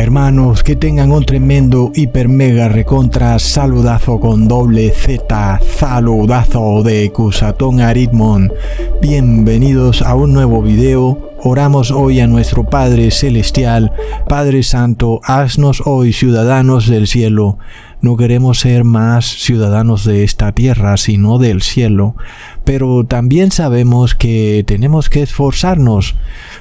Hermanos, que tengan un tremendo hiper mega recontra saludazo con doble Z, saludazo de Cusatón Aritmon. Bienvenidos a un nuevo video. Oramos hoy a nuestro Padre Celestial, Padre Santo, haznos hoy ciudadanos del cielo. No queremos ser más ciudadanos de esta tierra, sino del cielo. Pero también sabemos que tenemos que esforzarnos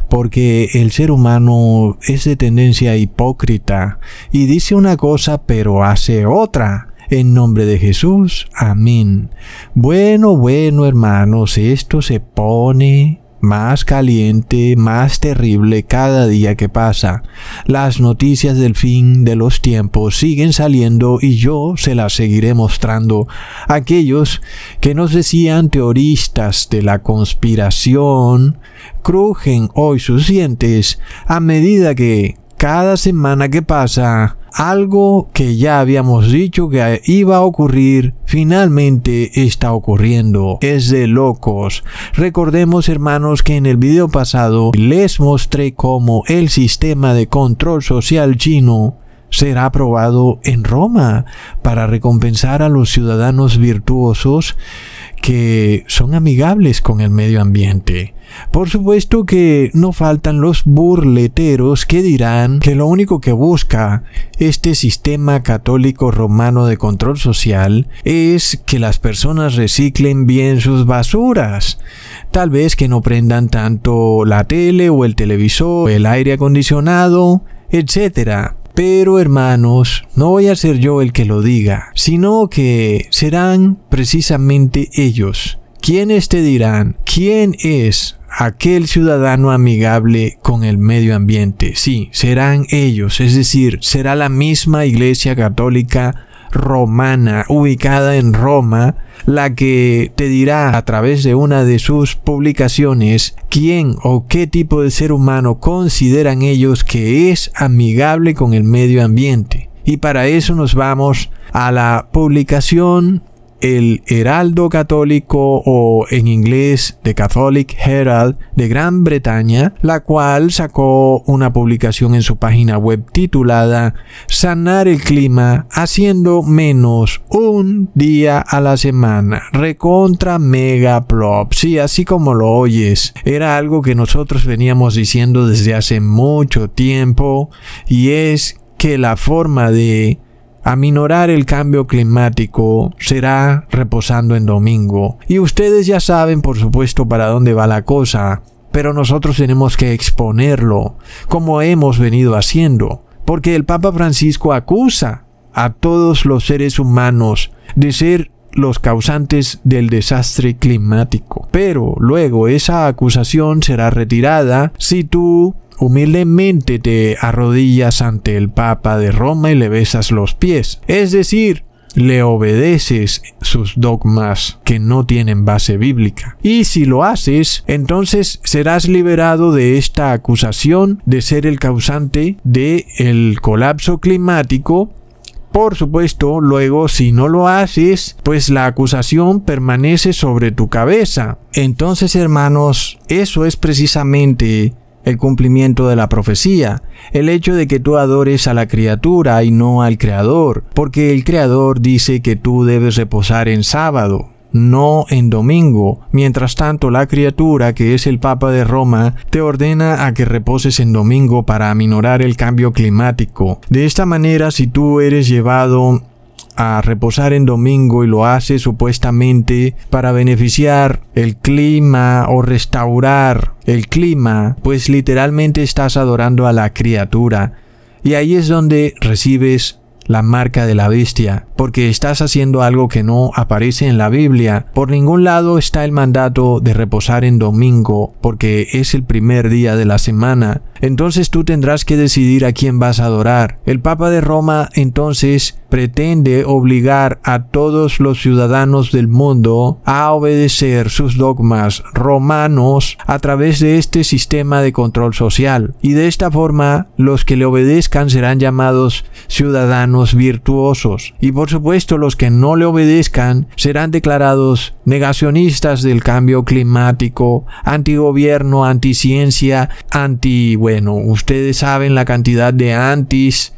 porque el ser humano es de tendencia hipócrita y dice una cosa pero hace otra. En nombre de Jesús, amén. Bueno, bueno, hermanos, esto se pone más caliente, más terrible cada día que pasa. Las noticias del fin de los tiempos siguen saliendo y yo se las seguiré mostrando. Aquellos que nos decían teoristas de la conspiración crujen hoy sus dientes a medida que cada semana que pasa algo que ya habíamos dicho que iba a ocurrir, finalmente está ocurriendo. Es de locos. Recordemos, hermanos, que en el video pasado les mostré cómo el sistema de control social chino será aprobado en Roma para recompensar a los ciudadanos virtuosos que son amigables con el medio ambiente. Por supuesto que no faltan los burleteros que dirán que lo único que busca este sistema católico romano de control social es que las personas reciclen bien sus basuras. Tal vez que no prendan tanto la tele o el televisor, el aire acondicionado, etc. Pero hermanos, no voy a ser yo el que lo diga, sino que serán precisamente ellos quienes te dirán quién es aquel ciudadano amigable con el medio ambiente. Sí, serán ellos, es decir, será la misma Iglesia Católica romana ubicada en Roma la que te dirá a través de una de sus publicaciones quién o qué tipo de ser humano consideran ellos que es amigable con el medio ambiente. Y para eso nos vamos a la publicación el Heraldo Católico o en inglés The Catholic Herald de Gran Bretaña, la cual sacó una publicación en su página web titulada Sanar el clima haciendo menos un día a la semana. Recontra mega plop. Sí, así como lo oyes. Era algo que nosotros veníamos diciendo desde hace mucho tiempo y es que la forma de Aminorar el cambio climático será reposando en domingo. Y ustedes ya saben, por supuesto, para dónde va la cosa. Pero nosotros tenemos que exponerlo, como hemos venido haciendo. Porque el Papa Francisco acusa a todos los seres humanos de ser los causantes del desastre climático. Pero luego esa acusación será retirada si tú humildemente te arrodillas ante el Papa de Roma y le besas los pies. Es decir, le obedeces sus dogmas que no tienen base bíblica. Y si lo haces, entonces serás liberado de esta acusación de ser el causante del el colapso climático por supuesto, luego si no lo haces, pues la acusación permanece sobre tu cabeza. Entonces, hermanos, eso es precisamente el cumplimiento de la profecía, el hecho de que tú adores a la criatura y no al Creador, porque el Creador dice que tú debes reposar en sábado, no en domingo. Mientras tanto, la criatura, que es el Papa de Roma, te ordena a que reposes en domingo para aminorar el cambio climático. De esta manera, si tú eres llevado a reposar en domingo y lo hace supuestamente para beneficiar el clima o restaurar el clima, pues literalmente estás adorando a la criatura. Y ahí es donde recibes la marca de la bestia, porque estás haciendo algo que no aparece en la Biblia. Por ningún lado está el mandato de reposar en domingo, porque es el primer día de la semana. Entonces tú tendrás que decidir a quién vas a adorar. El Papa de Roma entonces pretende obligar a todos los ciudadanos del mundo a obedecer sus dogmas romanos a través de este sistema de control social. Y de esta forma los que le obedezcan serán llamados ciudadanos virtuosos. Y por supuesto los que no le obedezcan serán declarados negacionistas del cambio climático, antigobierno, anticiencia, anti bueno, ustedes saben la cantidad de antis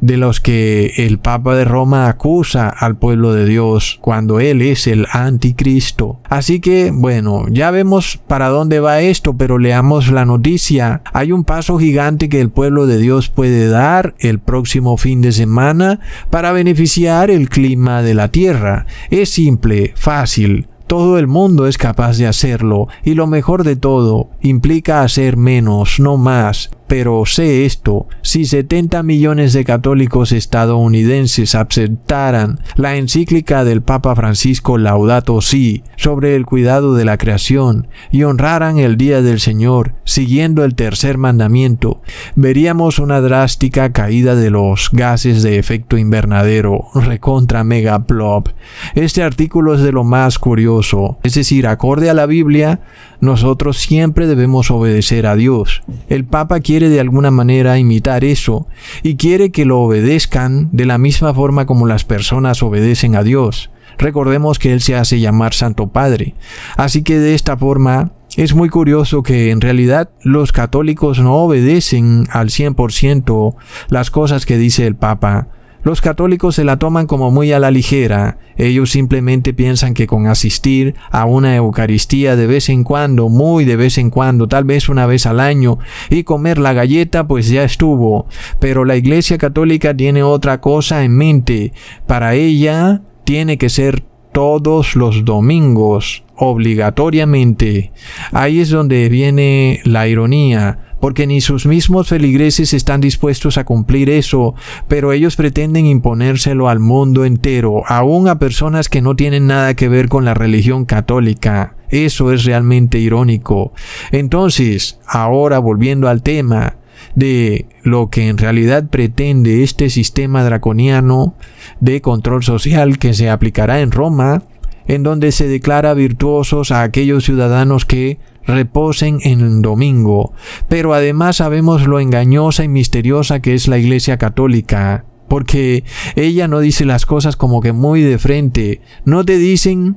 de los que el Papa de Roma acusa al pueblo de Dios cuando Él es el anticristo. Así que, bueno, ya vemos para dónde va esto, pero leamos la noticia. Hay un paso gigante que el pueblo de Dios puede dar el próximo fin de semana para beneficiar el clima de la tierra. Es simple, fácil. Todo el mundo es capaz de hacerlo y lo mejor de todo implica hacer menos, no más. Pero sé esto, si 70 millones de católicos estadounidenses aceptaran la encíclica del Papa Francisco Laudato Si sobre el cuidado de la creación y honraran el Día del Señor siguiendo el tercer mandamiento, veríamos una drástica caída de los gases de efecto invernadero, recontra megaplop. Este artículo es de lo más curioso, es decir, acorde a la Biblia, nosotros siempre debemos obedecer a Dios. El Papa quiere de alguna manera imitar eso y quiere que lo obedezcan de la misma forma como las personas obedecen a Dios. Recordemos que Él se hace llamar Santo Padre. Así que de esta forma es muy curioso que en realidad los católicos no obedecen al 100% las cosas que dice el Papa. Los católicos se la toman como muy a la ligera. Ellos simplemente piensan que con asistir a una Eucaristía de vez en cuando, muy de vez en cuando, tal vez una vez al año, y comer la galleta, pues ya estuvo. Pero la Iglesia Católica tiene otra cosa en mente. Para ella tiene que ser todos los domingos, obligatoriamente. Ahí es donde viene la ironía porque ni sus mismos feligreses están dispuestos a cumplir eso, pero ellos pretenden imponérselo al mundo entero, aún a personas que no tienen nada que ver con la religión católica. Eso es realmente irónico. Entonces, ahora volviendo al tema, de lo que en realidad pretende este sistema draconiano de control social que se aplicará en Roma, en donde se declara virtuosos a aquellos ciudadanos que reposen en domingo, pero además sabemos lo engañosa y misteriosa que es la Iglesia Católica, porque ella no dice las cosas como que muy de frente, no te dicen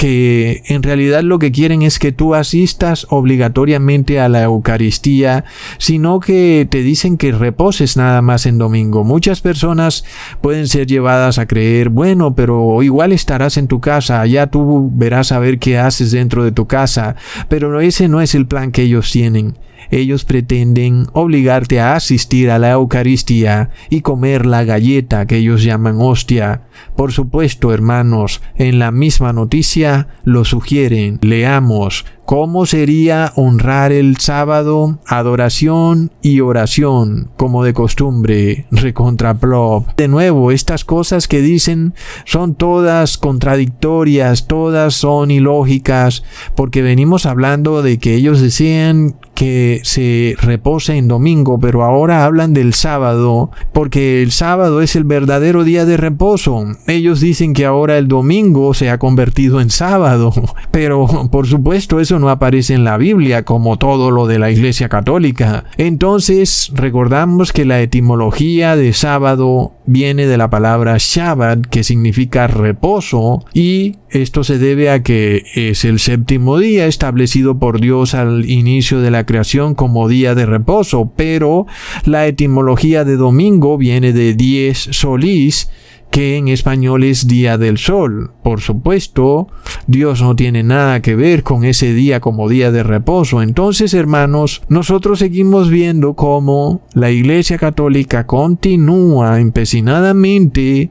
que en realidad lo que quieren es que tú asistas obligatoriamente a la Eucaristía, sino que te dicen que reposes nada más en domingo. Muchas personas pueden ser llevadas a creer, bueno, pero igual estarás en tu casa, ya tú verás a ver qué haces dentro de tu casa, pero ese no es el plan que ellos tienen ellos pretenden obligarte a asistir a la Eucaristía y comer la galleta que ellos llaman hostia. Por supuesto, hermanos, en la misma noticia lo sugieren. Leamos ¿Cómo sería honrar el sábado? Adoración y oración, como de costumbre, recontraplop. De nuevo, estas cosas que dicen son todas contradictorias, todas son ilógicas, porque venimos hablando de que ellos decían que se repose en domingo, pero ahora hablan del sábado, porque el sábado es el verdadero día de reposo. Ellos dicen que ahora el domingo se ha convertido en sábado, pero por supuesto eso no aparece en la Biblia como todo lo de la Iglesia Católica. Entonces, recordamos que la etimología de sábado viene de la palabra Shabbat, que significa reposo, y esto se debe a que es el séptimo día establecido por Dios al inicio de la creación como día de reposo, pero la etimología de domingo viene de dies solis, que en español es Día del Sol. Por supuesto, Dios no tiene nada que ver con ese día como día de reposo. Entonces, hermanos, nosotros seguimos viendo cómo la Iglesia Católica continúa empecinadamente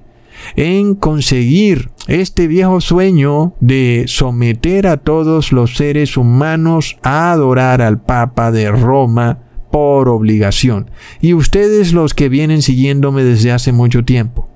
en conseguir este viejo sueño de someter a todos los seres humanos a adorar al Papa de Roma por obligación. Y ustedes los que vienen siguiéndome desde hace mucho tiempo,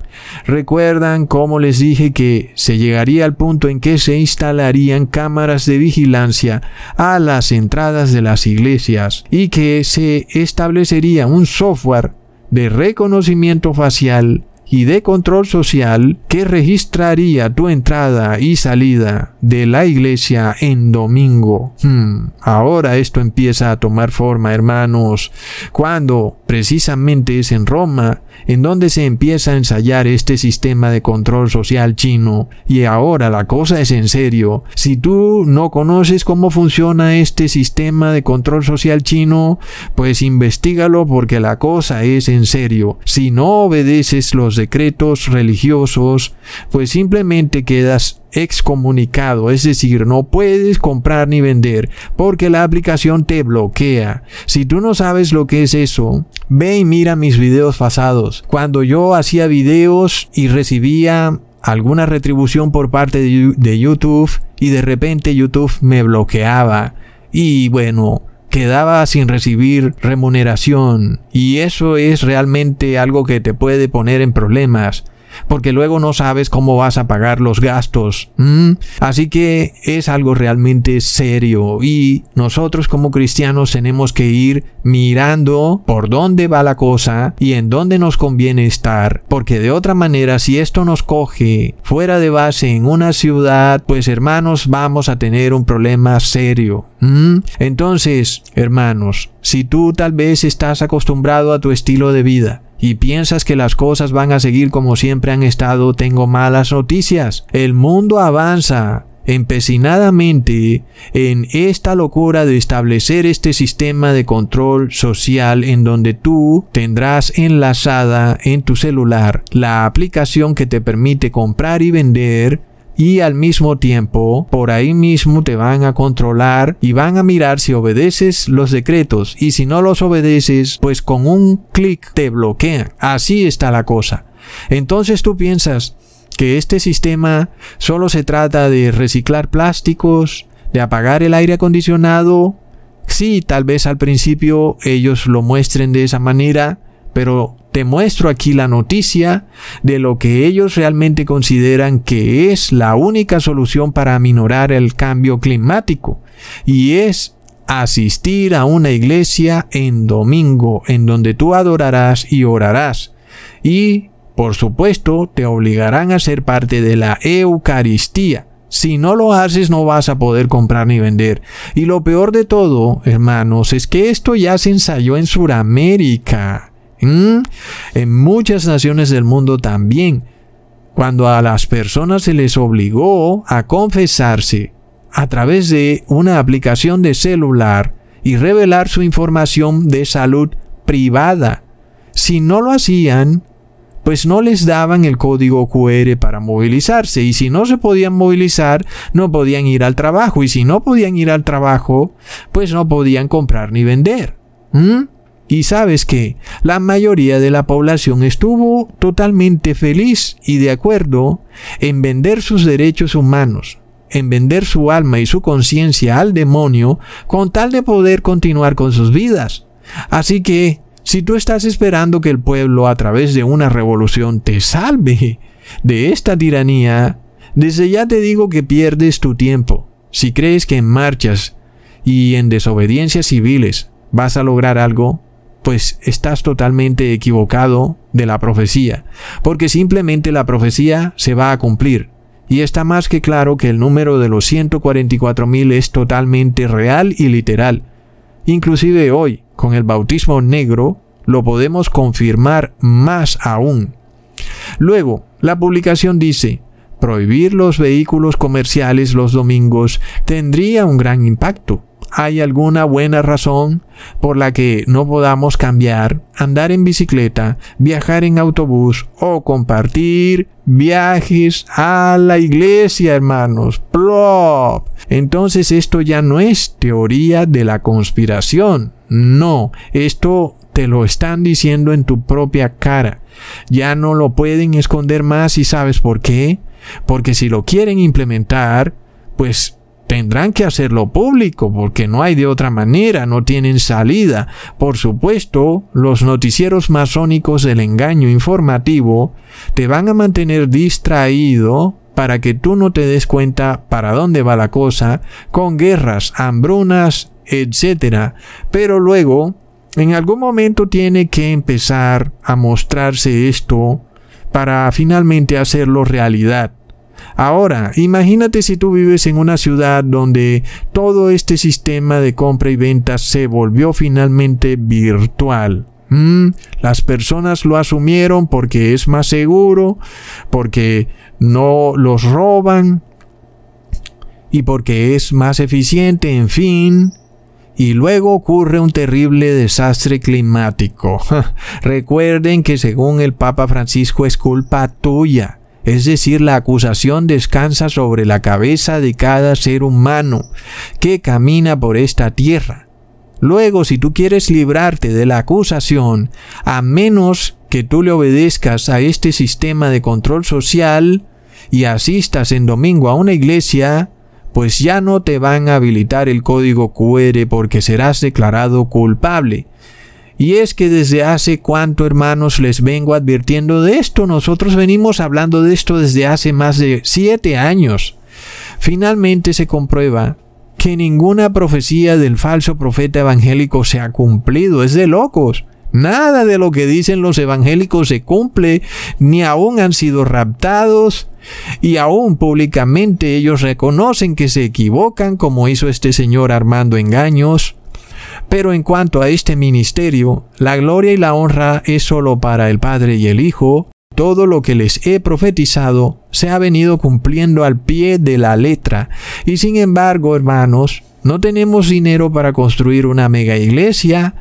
Recuerdan cómo les dije que se llegaría al punto en que se instalarían cámaras de vigilancia a las entradas de las iglesias y que se establecería un software de reconocimiento facial y de control social que registraría tu entrada y salida de la iglesia en domingo. Hmm, ahora esto empieza a tomar forma, hermanos, cuando precisamente es en Roma en donde se empieza a ensayar este sistema de control social chino. Y ahora la cosa es en serio. Si tú no conoces cómo funciona este sistema de control social chino, pues investigalo porque la cosa es en serio. Si no obedeces los decretos religiosos, pues simplemente quedas excomunicado, es decir, no puedes comprar ni vender porque la aplicación te bloquea. Si tú no sabes lo que es eso, ve y mira mis videos pasados. Cuando yo hacía videos y recibía alguna retribución por parte de YouTube y de repente YouTube me bloqueaba y bueno, quedaba sin recibir remuneración. Y eso es realmente algo que te puede poner en problemas porque luego no sabes cómo vas a pagar los gastos. Así que es algo realmente serio y nosotros como cristianos tenemos que ir mirando por dónde va la cosa y en dónde nos conviene estar, porque de otra manera si esto nos coge fuera de base en una ciudad, pues hermanos vamos a tener un problema serio. Entonces, hermanos, si tú tal vez estás acostumbrado a tu estilo de vida, y piensas que las cosas van a seguir como siempre han estado, tengo malas noticias. El mundo avanza empecinadamente en esta locura de establecer este sistema de control social en donde tú tendrás enlazada en tu celular la aplicación que te permite comprar y vender y al mismo tiempo por ahí mismo te van a controlar y van a mirar si obedeces los decretos y si no los obedeces pues con un clic te bloquean. Así está la cosa. Entonces tú piensas que este sistema solo se trata de reciclar plásticos, de apagar el aire acondicionado. Sí, tal vez al principio ellos lo muestren de esa manera, pero te muestro aquí la noticia de lo que ellos realmente consideran que es la única solución para aminorar el cambio climático y es asistir a una iglesia en domingo en donde tú adorarás y orarás y por supuesto te obligarán a ser parte de la Eucaristía. Si no lo haces no vas a poder comprar ni vender. Y lo peor de todo, hermanos, es que esto ya se ensayó en Sudamérica. Mm. En muchas naciones del mundo también, cuando a las personas se les obligó a confesarse a través de una aplicación de celular y revelar su información de salud privada. Si no lo hacían, pues no les daban el código QR para movilizarse y si no se podían movilizar, no podían ir al trabajo y si no podían ir al trabajo, pues no podían comprar ni vender. ¿Mm? Y sabes que la mayoría de la población estuvo totalmente feliz y de acuerdo en vender sus derechos humanos, en vender su alma y su conciencia al demonio con tal de poder continuar con sus vidas. Así que, si tú estás esperando que el pueblo a través de una revolución te salve de esta tiranía, desde ya te digo que pierdes tu tiempo. Si crees que en marchas y en desobediencias civiles vas a lograr algo, pues estás totalmente equivocado de la profecía, porque simplemente la profecía se va a cumplir. Y está más que claro que el número de los 144.000 es totalmente real y literal. Inclusive hoy, con el bautismo negro, lo podemos confirmar más aún. Luego, la publicación dice, prohibir los vehículos comerciales los domingos tendría un gran impacto hay alguna buena razón por la que no podamos cambiar, andar en bicicleta, viajar en autobús o compartir viajes a la iglesia, hermanos. Plop. Entonces esto ya no es teoría de la conspiración. No, esto te lo están diciendo en tu propia cara. Ya no lo pueden esconder más y sabes por qué. Porque si lo quieren implementar, pues tendrán que hacerlo público porque no hay de otra manera, no tienen salida. Por supuesto, los noticieros masónicos del engaño informativo te van a mantener distraído para que tú no te des cuenta para dónde va la cosa, con guerras, hambrunas, etc. Pero luego, en algún momento tiene que empezar a mostrarse esto para finalmente hacerlo realidad. Ahora, imagínate si tú vives en una ciudad donde todo este sistema de compra y venta se volvió finalmente virtual. Mm, las personas lo asumieron porque es más seguro, porque no los roban y porque es más eficiente, en fin. Y luego ocurre un terrible desastre climático. Recuerden que según el Papa Francisco es culpa tuya es decir, la acusación descansa sobre la cabeza de cada ser humano que camina por esta tierra. Luego, si tú quieres librarte de la acusación, a menos que tú le obedezcas a este sistema de control social y asistas en domingo a una iglesia, pues ya no te van a habilitar el código QR porque serás declarado culpable. Y es que desde hace cuánto, hermanos, les vengo advirtiendo de esto. Nosotros venimos hablando de esto desde hace más de siete años. Finalmente se comprueba que ninguna profecía del falso profeta evangélico se ha cumplido. Es de locos. Nada de lo que dicen los evangélicos se cumple, ni aún han sido raptados, y aún públicamente ellos reconocen que se equivocan, como hizo este señor armando engaños. Pero en cuanto a este ministerio, la gloria y la honra es solo para el Padre y el Hijo. Todo lo que les he profetizado se ha venido cumpliendo al pie de la letra. Y sin embargo, hermanos, no tenemos dinero para construir una mega iglesia,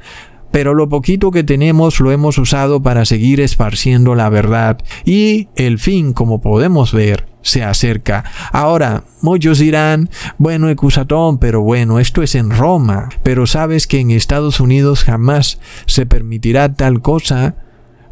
pero lo poquito que tenemos lo hemos usado para seguir esparciendo la verdad y el fin, como podemos ver, se acerca. Ahora, muchos dirán, bueno, Ecusatón, pero bueno, esto es en Roma, pero sabes que en Estados Unidos jamás se permitirá tal cosa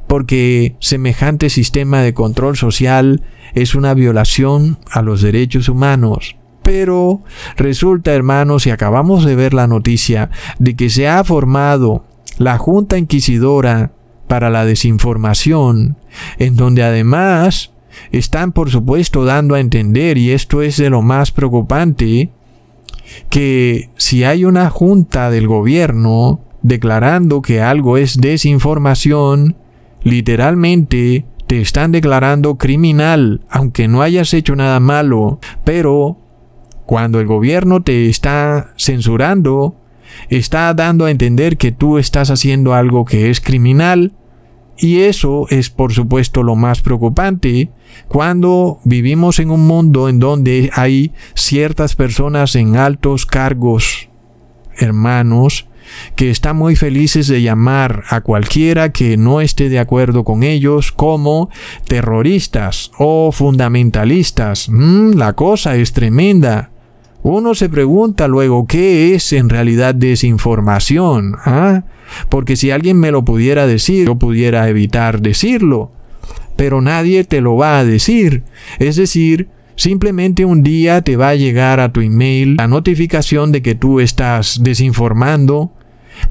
porque semejante sistema de control social es una violación a los derechos humanos. Pero resulta, hermanos, y acabamos de ver la noticia de que se ha formado la Junta Inquisidora para la Desinformación, en donde además están por supuesto dando a entender, y esto es de lo más preocupante, que si hay una junta del gobierno declarando que algo es desinformación, literalmente te están declarando criminal, aunque no hayas hecho nada malo, pero cuando el gobierno te está censurando, está dando a entender que tú estás haciendo algo que es criminal, y eso es por supuesto lo más preocupante cuando vivimos en un mundo en donde hay ciertas personas en altos cargos, hermanos, que están muy felices de llamar a cualquiera que no esté de acuerdo con ellos como terroristas o fundamentalistas. Mm, la cosa es tremenda. Uno se pregunta luego qué es en realidad desinformación. ¿Ah? Porque si alguien me lo pudiera decir, yo pudiera evitar decirlo. Pero nadie te lo va a decir. Es decir, simplemente un día te va a llegar a tu email la notificación de que tú estás desinformando,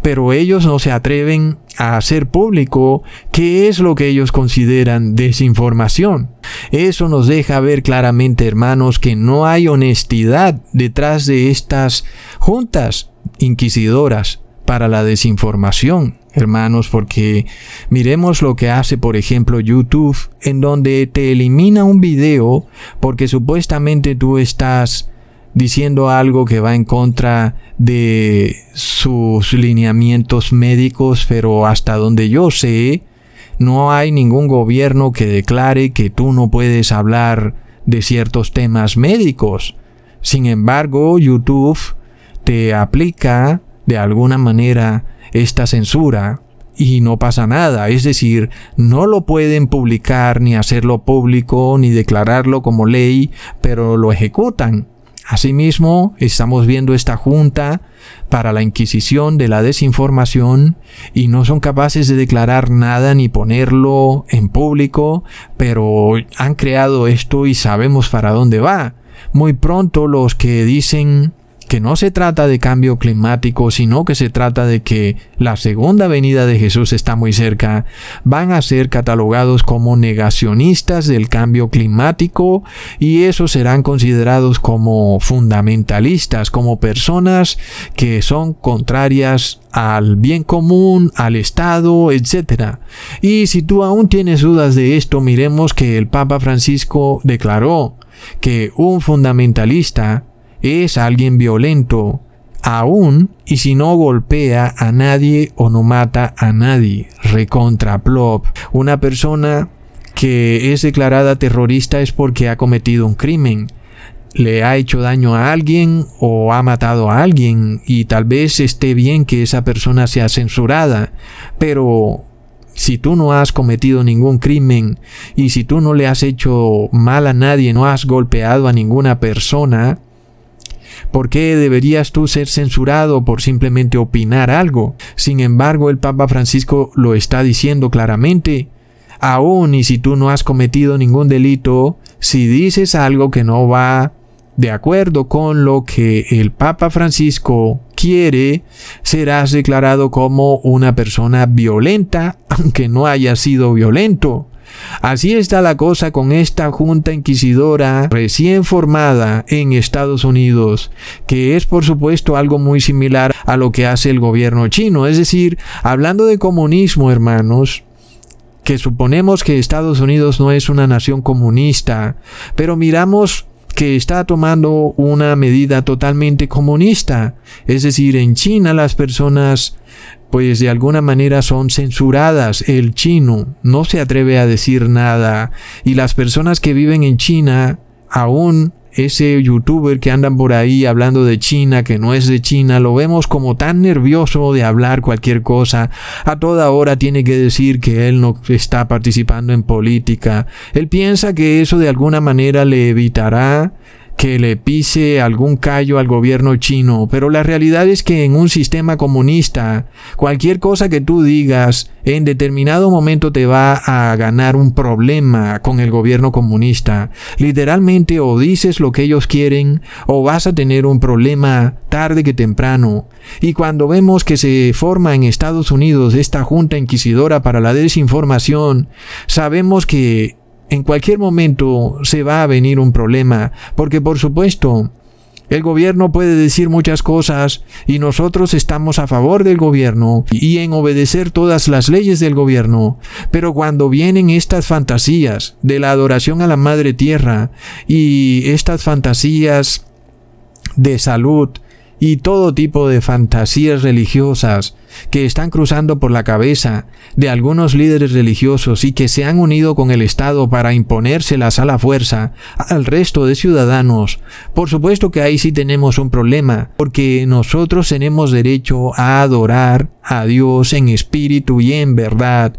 pero ellos no se atreven a hacer público qué es lo que ellos consideran desinformación. Eso nos deja ver claramente, hermanos, que no hay honestidad detrás de estas juntas inquisidoras para la desinformación, hermanos, porque miremos lo que hace, por ejemplo, YouTube, en donde te elimina un video porque supuestamente tú estás diciendo algo que va en contra de sus lineamientos médicos, pero hasta donde yo sé, no hay ningún gobierno que declare que tú no puedes hablar de ciertos temas médicos. Sin embargo, YouTube te aplica de alguna manera esta censura y no pasa nada, es decir, no lo pueden publicar ni hacerlo público ni declararlo como ley, pero lo ejecutan. Asimismo, estamos viendo esta junta para la Inquisición de la desinformación y no son capaces de declarar nada ni ponerlo en público, pero han creado esto y sabemos para dónde va. Muy pronto los que dicen que no se trata de cambio climático, sino que se trata de que la segunda venida de Jesús está muy cerca, van a ser catalogados como negacionistas del cambio climático y esos serán considerados como fundamentalistas, como personas que son contrarias al bien común, al Estado, etc. Y si tú aún tienes dudas de esto, miremos que el Papa Francisco declaró que un fundamentalista es alguien violento, aún y si no golpea a nadie o no mata a nadie. Recontra plop. Una persona que es declarada terrorista es porque ha cometido un crimen. Le ha hecho daño a alguien o ha matado a alguien y tal vez esté bien que esa persona sea censurada, pero si tú no has cometido ningún crimen y si tú no le has hecho mal a nadie, no has golpeado a ninguna persona, ¿Por qué deberías tú ser censurado por simplemente opinar algo? Sin embargo, el Papa Francisco lo está diciendo claramente. Aún y si tú no has cometido ningún delito, si dices algo que no va de acuerdo con lo que el Papa Francisco quiere, serás declarado como una persona violenta, aunque no haya sido violento. Así está la cosa con esta junta inquisidora recién formada en Estados Unidos, que es por supuesto algo muy similar a lo que hace el gobierno chino. Es decir, hablando de comunismo, hermanos, que suponemos que Estados Unidos no es una nación comunista, pero miramos que está tomando una medida totalmente comunista. Es decir, en China las personas pues de alguna manera son censuradas. El chino no se atreve a decir nada y las personas que viven en China aún ese youtuber que andan por ahí hablando de China, que no es de China, lo vemos como tan nervioso de hablar cualquier cosa. A toda hora tiene que decir que él no está participando en política. Él piensa que eso de alguna manera le evitará que le pise algún callo al gobierno chino, pero la realidad es que en un sistema comunista, cualquier cosa que tú digas en determinado momento te va a ganar un problema con el gobierno comunista. Literalmente o dices lo que ellos quieren o vas a tener un problema tarde que temprano. Y cuando vemos que se forma en Estados Unidos esta junta inquisidora para la desinformación, sabemos que en cualquier momento se va a venir un problema, porque por supuesto, el gobierno puede decir muchas cosas y nosotros estamos a favor del gobierno y en obedecer todas las leyes del gobierno. Pero cuando vienen estas fantasías de la adoración a la Madre Tierra y estas fantasías de salud, y todo tipo de fantasías religiosas que están cruzando por la cabeza de algunos líderes religiosos y que se han unido con el Estado para imponérselas a la fuerza al resto de ciudadanos, por supuesto que ahí sí tenemos un problema, porque nosotros tenemos derecho a adorar a Dios en espíritu y en verdad,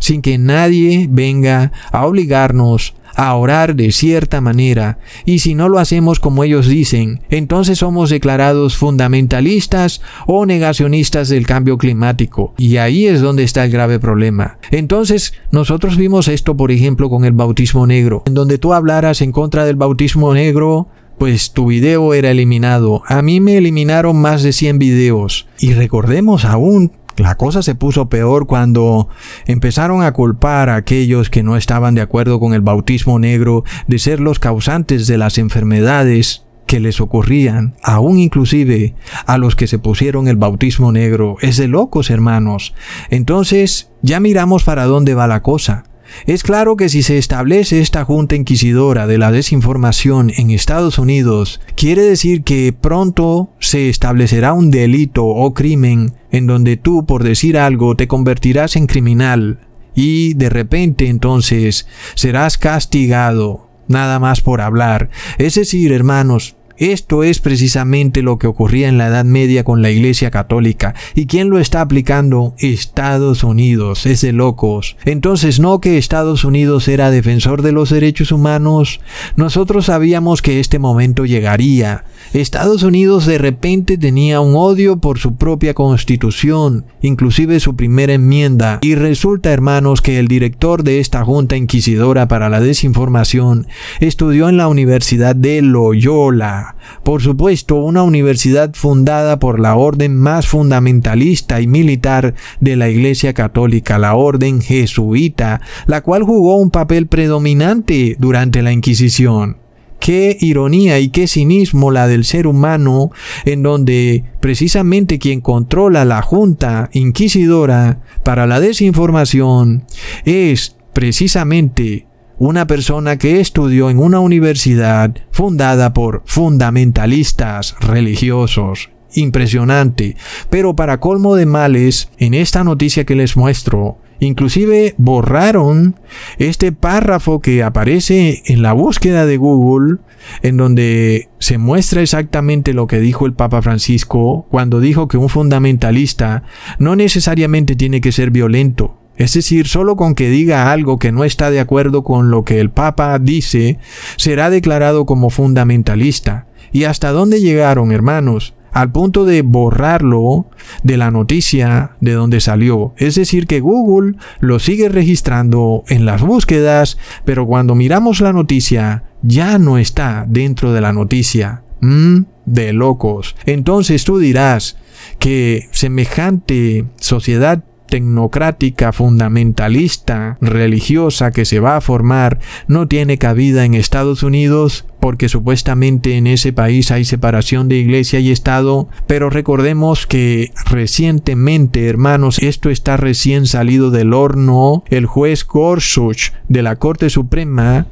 sin que nadie venga a obligarnos a orar de cierta manera, y si no lo hacemos como ellos dicen, entonces somos declarados fundamentalistas o negacionistas del cambio climático, y ahí es donde está el grave problema. Entonces, nosotros vimos esto, por ejemplo, con el bautismo negro, en donde tú hablaras en contra del bautismo negro, pues tu video era eliminado. A mí me eliminaron más de 100 videos. Y recordemos aún la cosa se puso peor cuando empezaron a culpar a aquellos que no estaban de acuerdo con el bautismo negro de ser los causantes de las enfermedades que les ocurrían, aún inclusive a los que se pusieron el bautismo negro. Es de locos, hermanos. Entonces, ya miramos para dónde va la cosa. Es claro que si se establece esta junta inquisidora de la desinformación en Estados Unidos, quiere decir que pronto se establecerá un delito o crimen en donde tú por decir algo te convertirás en criminal y de repente entonces serás castigado nada más por hablar. Es decir, hermanos, esto es precisamente lo que ocurría en la Edad Media con la Iglesia Católica. ¿Y quién lo está aplicando? Estados Unidos. Es de locos. Entonces, ¿no que Estados Unidos era defensor de los derechos humanos? Nosotros sabíamos que este momento llegaría. Estados Unidos de repente tenía un odio por su propia constitución, inclusive su primera enmienda, y resulta, hermanos, que el director de esta Junta Inquisidora para la Desinformación estudió en la Universidad de Loyola, Por supuesto, una universidad fundada por la orden más fundamentalista y militar de la Iglesia Católica, la orden jesuita, la cual jugó un papel predominante durante la Inquisición. Qué ironía y qué cinismo la del ser humano, en donde precisamente quien controla la Junta Inquisidora para la desinformación es precisamente una persona que estudió en una universidad fundada por fundamentalistas religiosos. Impresionante. Pero para colmo de males, en esta noticia que les muestro, Inclusive borraron este párrafo que aparece en la búsqueda de Google, en donde se muestra exactamente lo que dijo el Papa Francisco cuando dijo que un fundamentalista no necesariamente tiene que ser violento. Es decir, solo con que diga algo que no está de acuerdo con lo que el Papa dice, será declarado como fundamentalista. ¿Y hasta dónde llegaron, hermanos? al punto de borrarlo de la noticia de donde salió. Es decir, que Google lo sigue registrando en las búsquedas, pero cuando miramos la noticia ya no está dentro de la noticia. Mm, de locos. Entonces tú dirás que semejante sociedad tecnocrática, fundamentalista, religiosa que se va a formar no tiene cabida en Estados Unidos porque supuestamente en ese país hay separación de iglesia y Estado, pero recordemos que recientemente, hermanos, esto está recién salido del horno, el juez Gorsuch de la Corte Suprema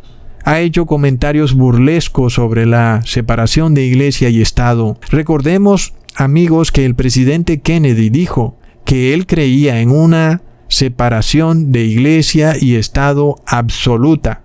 ha hecho comentarios burlescos sobre la separación de iglesia y Estado. Recordemos, amigos, que el presidente Kennedy dijo, que él creía en una separación de iglesia y Estado absoluta.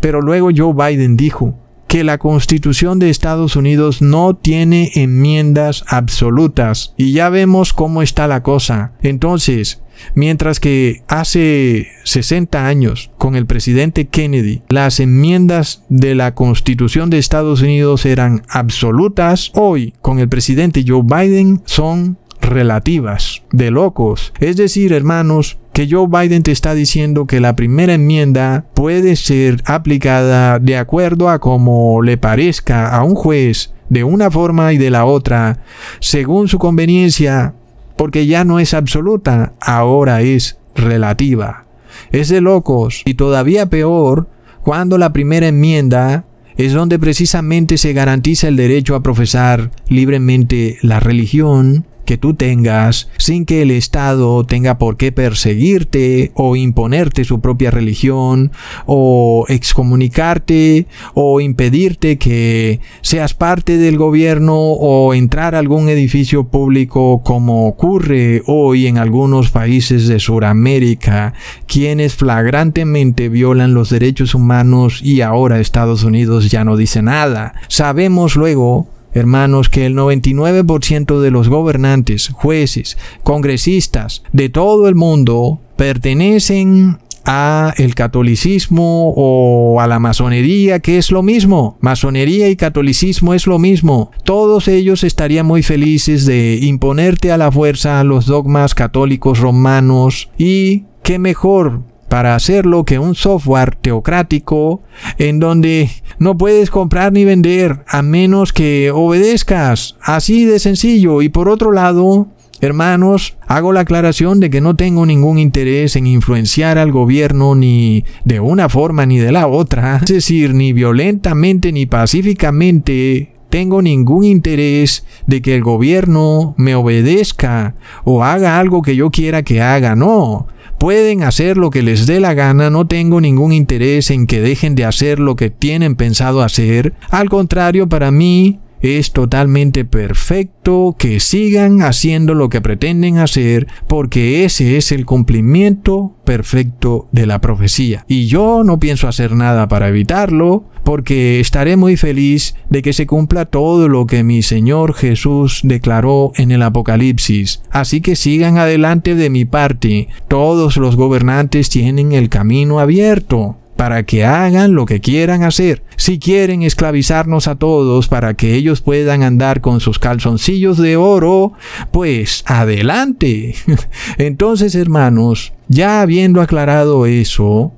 Pero luego Joe Biden dijo que la constitución de Estados Unidos no tiene enmiendas absolutas y ya vemos cómo está la cosa. Entonces, Mientras que hace 60 años, con el presidente Kennedy, las enmiendas de la Constitución de Estados Unidos eran absolutas, hoy, con el presidente Joe Biden, son relativas, de locos. Es decir, hermanos, que Joe Biden te está diciendo que la primera enmienda puede ser aplicada de acuerdo a como le parezca a un juez de una forma y de la otra, según su conveniencia, porque ya no es absoluta, ahora es relativa. Es de locos y todavía peor cuando la primera enmienda es donde precisamente se garantiza el derecho a profesar libremente la religión, que tú tengas sin que el Estado tenga por qué perseguirte o imponerte su propia religión o excomunicarte o impedirte que seas parte del gobierno o entrar a algún edificio público como ocurre hoy en algunos países de Sudamérica, quienes flagrantemente violan los derechos humanos y ahora Estados Unidos ya no dice nada. Sabemos luego Hermanos, que el 99% de los gobernantes, jueces, congresistas de todo el mundo pertenecen a el catolicismo o a la masonería, que es lo mismo. Masonería y catolicismo es lo mismo. Todos ellos estarían muy felices de imponerte a la fuerza los dogmas católicos romanos y qué mejor para hacerlo que un software teocrático en donde no puedes comprar ni vender a menos que obedezcas. Así de sencillo. Y por otro lado, Hermanos, hago la aclaración de que no tengo ningún interés en influenciar al gobierno ni de una forma ni de la otra, es decir, ni violentamente ni pacíficamente tengo ningún interés de que el gobierno me obedezca o haga algo que yo quiera que haga, no. Pueden hacer lo que les dé la gana, no tengo ningún interés en que dejen de hacer lo que tienen pensado hacer. Al contrario, para mí es totalmente perfecto que sigan haciendo lo que pretenden hacer porque ese es el cumplimiento perfecto de la profecía. Y yo no pienso hacer nada para evitarlo porque estaré muy feliz de que se cumpla todo lo que mi Señor Jesús declaró en el Apocalipsis. Así que sigan adelante de mi parte. Todos los gobernantes tienen el camino abierto para que hagan lo que quieran hacer. Si quieren esclavizarnos a todos para que ellos puedan andar con sus calzoncillos de oro, pues adelante. Entonces, hermanos, ya habiendo aclarado eso,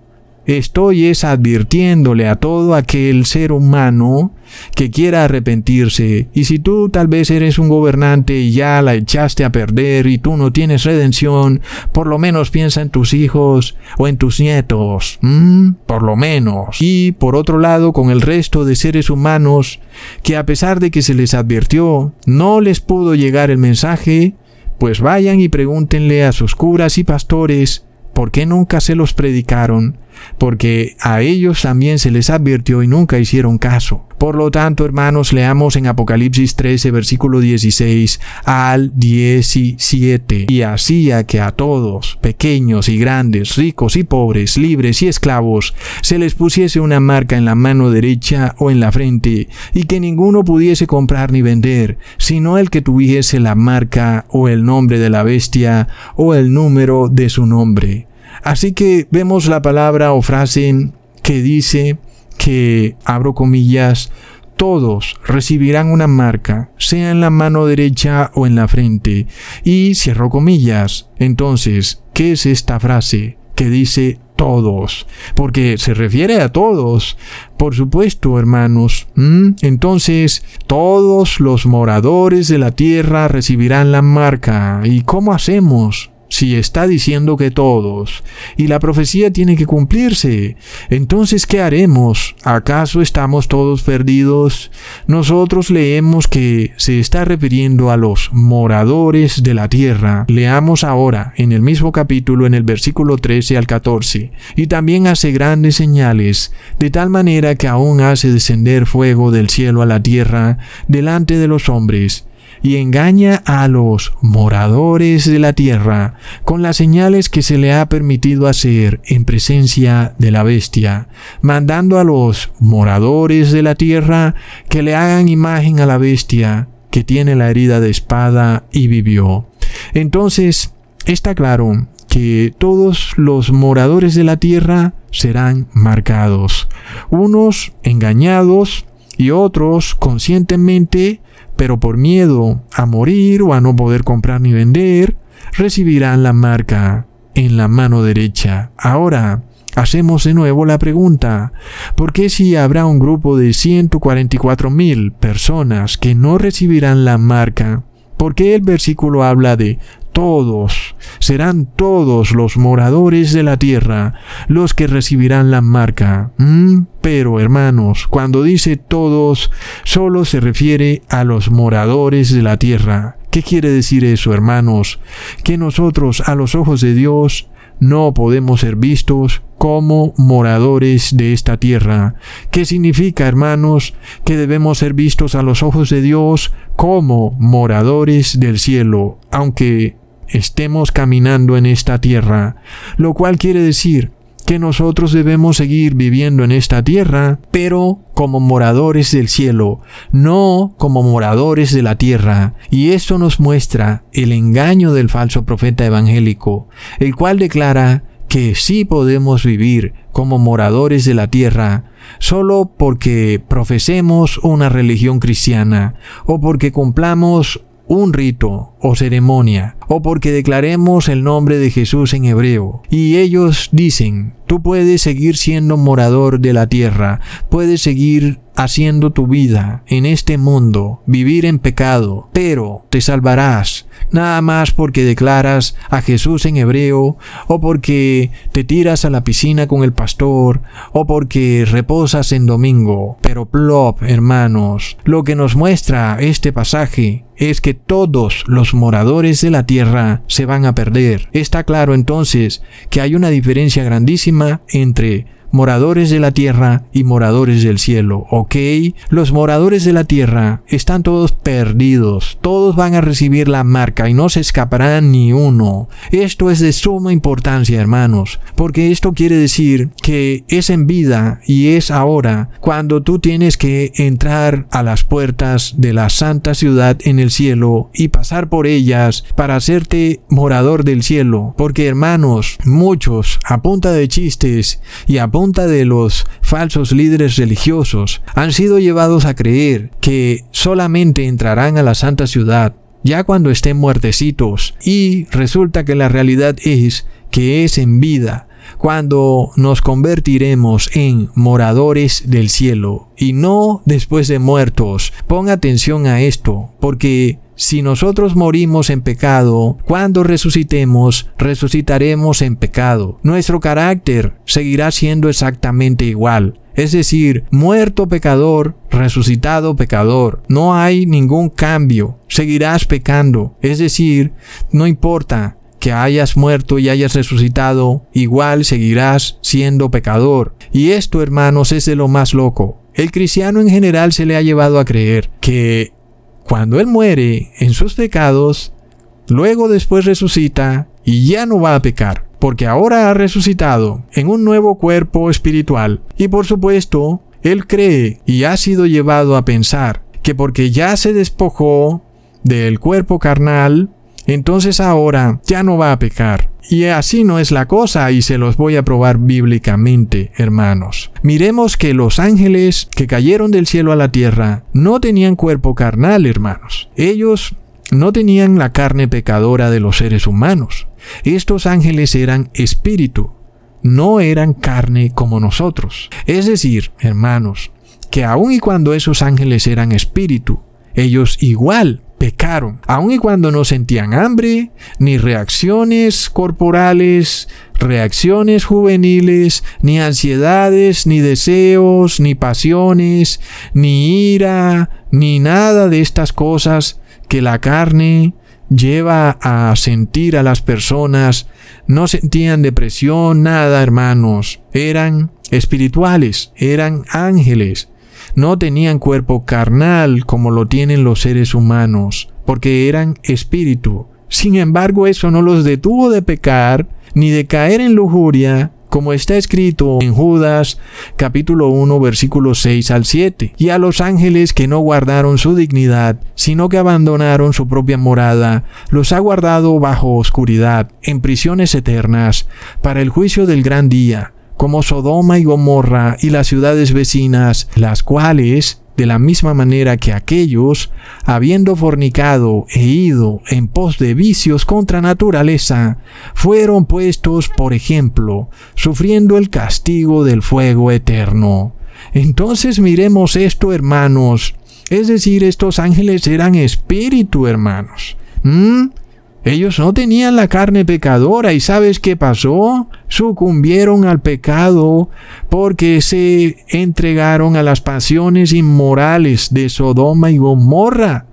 Estoy es advirtiéndole a todo aquel ser humano que quiera arrepentirse. Y si tú tal vez eres un gobernante y ya la echaste a perder y tú no tienes redención, por lo menos piensa en tus hijos o en tus nietos. Por lo menos. Y por otro lado, con el resto de seres humanos que a pesar de que se les advirtió, no les pudo llegar el mensaje, pues vayan y pregúntenle a sus curas y pastores por qué nunca se los predicaron porque a ellos también se les advirtió y nunca hicieron caso. Por lo tanto, hermanos, leamos en Apocalipsis 13, versículo 16 al 17. Y hacía que a todos, pequeños y grandes, ricos y pobres, libres y esclavos, se les pusiese una marca en la mano derecha o en la frente, y que ninguno pudiese comprar ni vender, sino el que tuviese la marca o el nombre de la bestia o el número de su nombre. Así que vemos la palabra o frase que dice que, abro comillas, todos recibirán una marca, sea en la mano derecha o en la frente. Y cierro comillas. Entonces, ¿qué es esta frase que dice todos? Porque se refiere a todos. Por supuesto, hermanos. Entonces, todos los moradores de la tierra recibirán la marca. ¿Y cómo hacemos? Si está diciendo que todos, y la profecía tiene que cumplirse, entonces ¿qué haremos? ¿Acaso estamos todos perdidos? Nosotros leemos que se está refiriendo a los moradores de la tierra. Leamos ahora en el mismo capítulo en el versículo 13 al 14, y también hace grandes señales, de tal manera que aún hace descender fuego del cielo a la tierra delante de los hombres, y engaña a los moradores de la tierra con las señales que se le ha permitido hacer en presencia de la bestia, mandando a los moradores de la tierra que le hagan imagen a la bestia que tiene la herida de espada y vivió. Entonces, está claro que todos los moradores de la tierra serán marcados, unos engañados y otros conscientemente pero por miedo a morir o a no poder comprar ni vender, recibirán la marca en la mano derecha. Ahora, hacemos de nuevo la pregunta, ¿por qué si habrá un grupo de 144 mil personas que no recibirán la marca? ¿Por qué el versículo habla de todos, serán todos los moradores de la tierra los que recibirán la marca. ¿Mm? Pero, hermanos, cuando dice todos, solo se refiere a los moradores de la tierra. ¿Qué quiere decir eso, hermanos? Que nosotros, a los ojos de Dios, no podemos ser vistos como moradores de esta tierra. ¿Qué significa, hermanos, que debemos ser vistos a los ojos de Dios como moradores del cielo, aunque estemos caminando en esta tierra, lo cual quiere decir que nosotros debemos seguir viviendo en esta tierra, pero como moradores del cielo, no como moradores de la tierra. Y esto nos muestra el engaño del falso profeta evangélico, el cual declara que sí podemos vivir como moradores de la tierra, solo porque profesemos una religión cristiana o porque cumplamos un rito o ceremonia, o porque declaremos el nombre de Jesús en hebreo. Y ellos dicen, tú puedes seguir siendo morador de la tierra, puedes seguir haciendo tu vida en este mundo, vivir en pecado, pero te salvarás nada más porque declaras a Jesús en hebreo, o porque te tiras a la piscina con el pastor, o porque reposas en domingo. Pero plop, hermanos, lo que nos muestra este pasaje es que todos los moradores de la tierra se van a perder. Está claro entonces que hay una diferencia grandísima entre moradores de la tierra y moradores del cielo. ¿Ok? Los moradores de la tierra están todos perdidos. Todos van a recibir la marca y no se escaparán ni uno. Esto es de suma importancia, hermanos, porque esto quiere decir que es en vida y es ahora cuando tú tienes que entrar a las puertas de la santa ciudad en el cielo y pasar por ellas para hacerte morador del cielo. Porque, hermanos, muchos a punta de chistes y a de los falsos líderes religiosos han sido llevados a creer que solamente entrarán a la santa ciudad ya cuando estén muertecitos y resulta que la realidad es que es en vida cuando nos convertiremos en moradores del cielo y no después de muertos. Ponga atención a esto, porque si nosotros morimos en pecado, cuando resucitemos, resucitaremos en pecado. Nuestro carácter seguirá siendo exactamente igual. Es decir, muerto pecador, resucitado pecador. No hay ningún cambio. Seguirás pecando. Es decir, no importa que hayas muerto y hayas resucitado, igual seguirás siendo pecador. Y esto, hermanos, es de lo más loco. El cristiano en general se le ha llevado a creer que cuando él muere en sus pecados, luego después resucita y ya no va a pecar, porque ahora ha resucitado en un nuevo cuerpo espiritual. Y por supuesto, él cree y ha sido llevado a pensar que porque ya se despojó del cuerpo carnal, entonces ahora ya no va a pecar. Y así no es la cosa y se los voy a probar bíblicamente, hermanos. Miremos que los ángeles que cayeron del cielo a la tierra no tenían cuerpo carnal, hermanos. Ellos no tenían la carne pecadora de los seres humanos. Estos ángeles eran espíritu, no eran carne como nosotros. Es decir, hermanos, que aun y cuando esos ángeles eran espíritu, ellos igual pecaron, aun y cuando no sentían hambre, ni reacciones corporales, reacciones juveniles, ni ansiedades, ni deseos, ni pasiones, ni ira, ni nada de estas cosas que la carne lleva a sentir a las personas. No sentían depresión, nada, hermanos. Eran espirituales, eran ángeles no tenían cuerpo carnal como lo tienen los seres humanos, porque eran espíritu. Sin embargo, eso no los detuvo de pecar, ni de caer en lujuria, como está escrito en Judas capítulo 1 versículos 6 al 7, y a los ángeles que no guardaron su dignidad, sino que abandonaron su propia morada, los ha guardado bajo oscuridad, en prisiones eternas, para el juicio del gran día como Sodoma y Gomorra y las ciudades vecinas, las cuales, de la misma manera que aquellos, habiendo fornicado e ido en pos de vicios contra naturaleza, fueron puestos, por ejemplo, sufriendo el castigo del fuego eterno. Entonces miremos esto, hermanos. Es decir, estos ángeles eran espíritu, hermanos. ¿Mm? Ellos no tenían la carne pecadora y ¿sabes qué pasó? Sucumbieron al pecado porque se entregaron a las pasiones inmorales de Sodoma y Gomorra.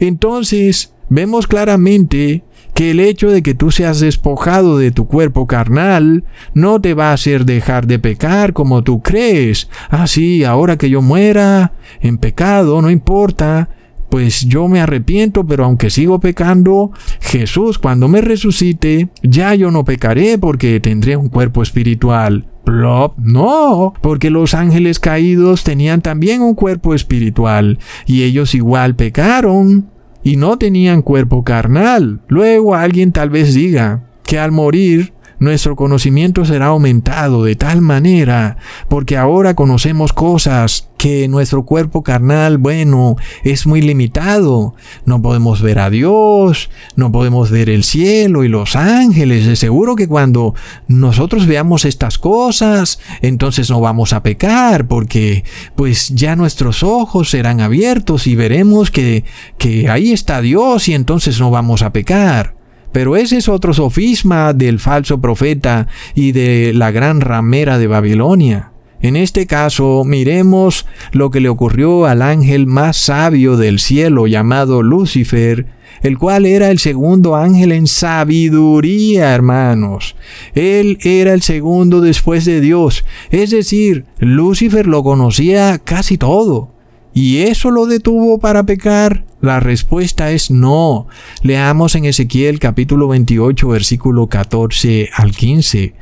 Entonces, vemos claramente que el hecho de que tú seas despojado de tu cuerpo carnal no te va a hacer dejar de pecar como tú crees. Ah, ahora que yo muera en pecado, no importa pues yo me arrepiento, pero aunque sigo pecando, Jesús cuando me resucite, ya yo no pecaré porque tendré un cuerpo espiritual. Plop, no, porque los ángeles caídos tenían también un cuerpo espiritual y ellos igual pecaron y no tenían cuerpo carnal. Luego alguien tal vez diga que al morir nuestro conocimiento será aumentado de tal manera, porque ahora conocemos cosas que nuestro cuerpo carnal, bueno, es muy limitado. No podemos ver a Dios, no podemos ver el cielo y los ángeles. De seguro que cuando nosotros veamos estas cosas, entonces no vamos a pecar, porque pues ya nuestros ojos serán abiertos y veremos que, que ahí está Dios y entonces no vamos a pecar. Pero ese es otro sofisma del falso profeta y de la gran ramera de Babilonia. En este caso, miremos lo que le ocurrió al ángel más sabio del cielo llamado Lucifer, el cual era el segundo ángel en sabiduría, hermanos. Él era el segundo después de Dios, es decir, Lucifer lo conocía casi todo. ¿Y eso lo detuvo para pecar? La respuesta es no. Leamos en Ezequiel capítulo 28 versículo 14 al 15.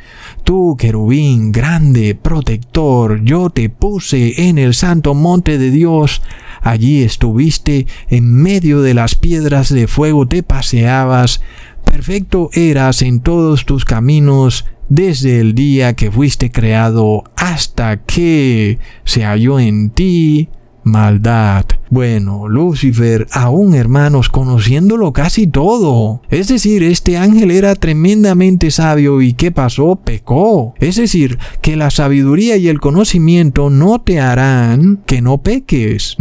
Tú, querubín, grande, protector, yo te puse en el santo monte de Dios. Allí estuviste, en medio de las piedras de fuego te paseabas. Perfecto eras en todos tus caminos desde el día que fuiste creado hasta que se halló en ti maldad. Bueno, Lucifer, aún hermanos, conociéndolo casi todo. Es decir, este ángel era tremendamente sabio y ¿qué pasó? Pecó. Es decir, que la sabiduría y el conocimiento no te harán que no peques.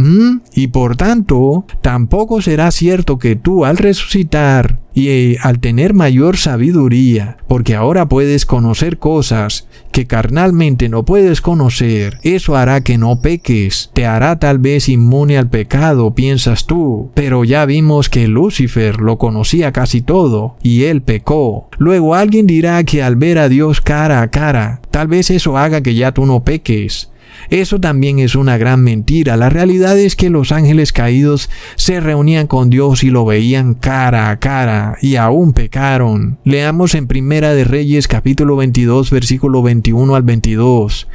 Y por tanto, tampoco será cierto que tú al resucitar y eh, al tener mayor sabiduría, porque ahora puedes conocer cosas que carnalmente no puedes conocer, eso hará que no peques, te hará tal vez inmune al pecado, piensas tú, pero ya vimos que Lucifer lo conocía casi todo, y él pecó. Luego alguien dirá que al ver a Dios cara a cara, tal vez eso haga que ya tú no peques, eso también es una gran mentira. La realidad es que los ángeles caídos se reunían con Dios y lo veían cara a cara y aún pecaron. Leamos en Primera de Reyes capítulo 22 versículo 21 al 22.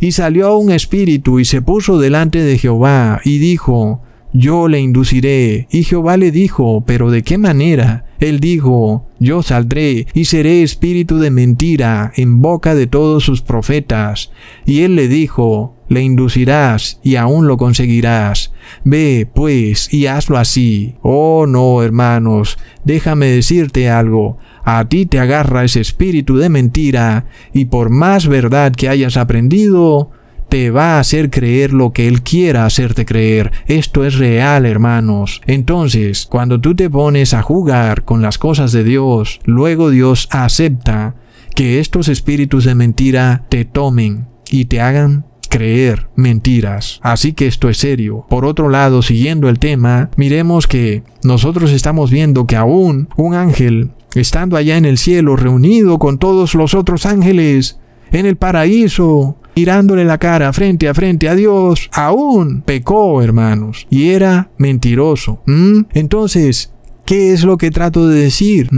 Y salió un espíritu y se puso delante de Jehová y dijo, yo le induciré. Y Jehová le dijo, pero ¿de qué manera? Él dijo, yo saldré y seré espíritu de mentira en boca de todos sus profetas. Y él le dijo, le inducirás y aún lo conseguirás. Ve, pues, y hazlo así. Oh, no, hermanos, déjame decirte algo. A ti te agarra ese espíritu de mentira, y por más verdad que hayas aprendido, te va a hacer creer lo que Él quiera hacerte creer. Esto es real, hermanos. Entonces, cuando tú te pones a jugar con las cosas de Dios, luego Dios acepta que estos espíritus de mentira te tomen y te hagan creer mentiras. Así que esto es serio. Por otro lado, siguiendo el tema, miremos que nosotros estamos viendo que aún un ángel, estando allá en el cielo, reunido con todos los otros ángeles, en el paraíso, mirándole la cara frente a frente a Dios, aún pecó, hermanos, y era mentiroso. Entonces, ¿Qué es lo que trato de decir?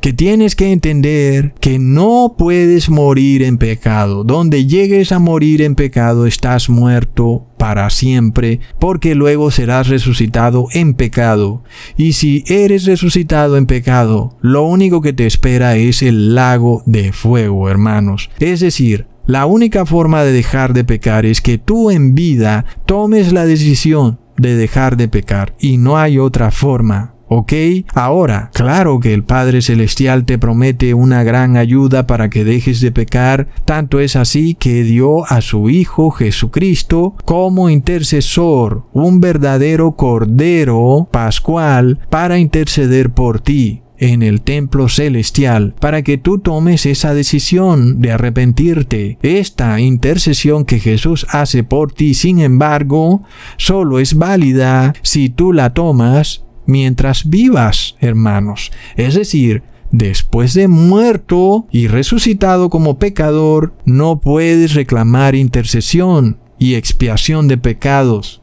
Que tienes que entender que no puedes morir en pecado. Donde llegues a morir en pecado estás muerto para siempre, porque luego serás resucitado en pecado. Y si eres resucitado en pecado, lo único que te espera es el lago de fuego, hermanos. Es decir, la única forma de dejar de pecar es que tú en vida tomes la decisión de dejar de pecar y no hay otra forma. ¿Ok? Ahora, claro que el Padre Celestial te promete una gran ayuda para que dejes de pecar, tanto es así que dio a su Hijo Jesucristo como intercesor, un verdadero Cordero Pascual para interceder por ti en el templo celestial para que tú tomes esa decisión de arrepentirte. Esta intercesión que Jesús hace por ti, sin embargo, solo es válida si tú la tomas mientras vivas, hermanos. Es decir, después de muerto y resucitado como pecador, no puedes reclamar intercesión y expiación de pecados.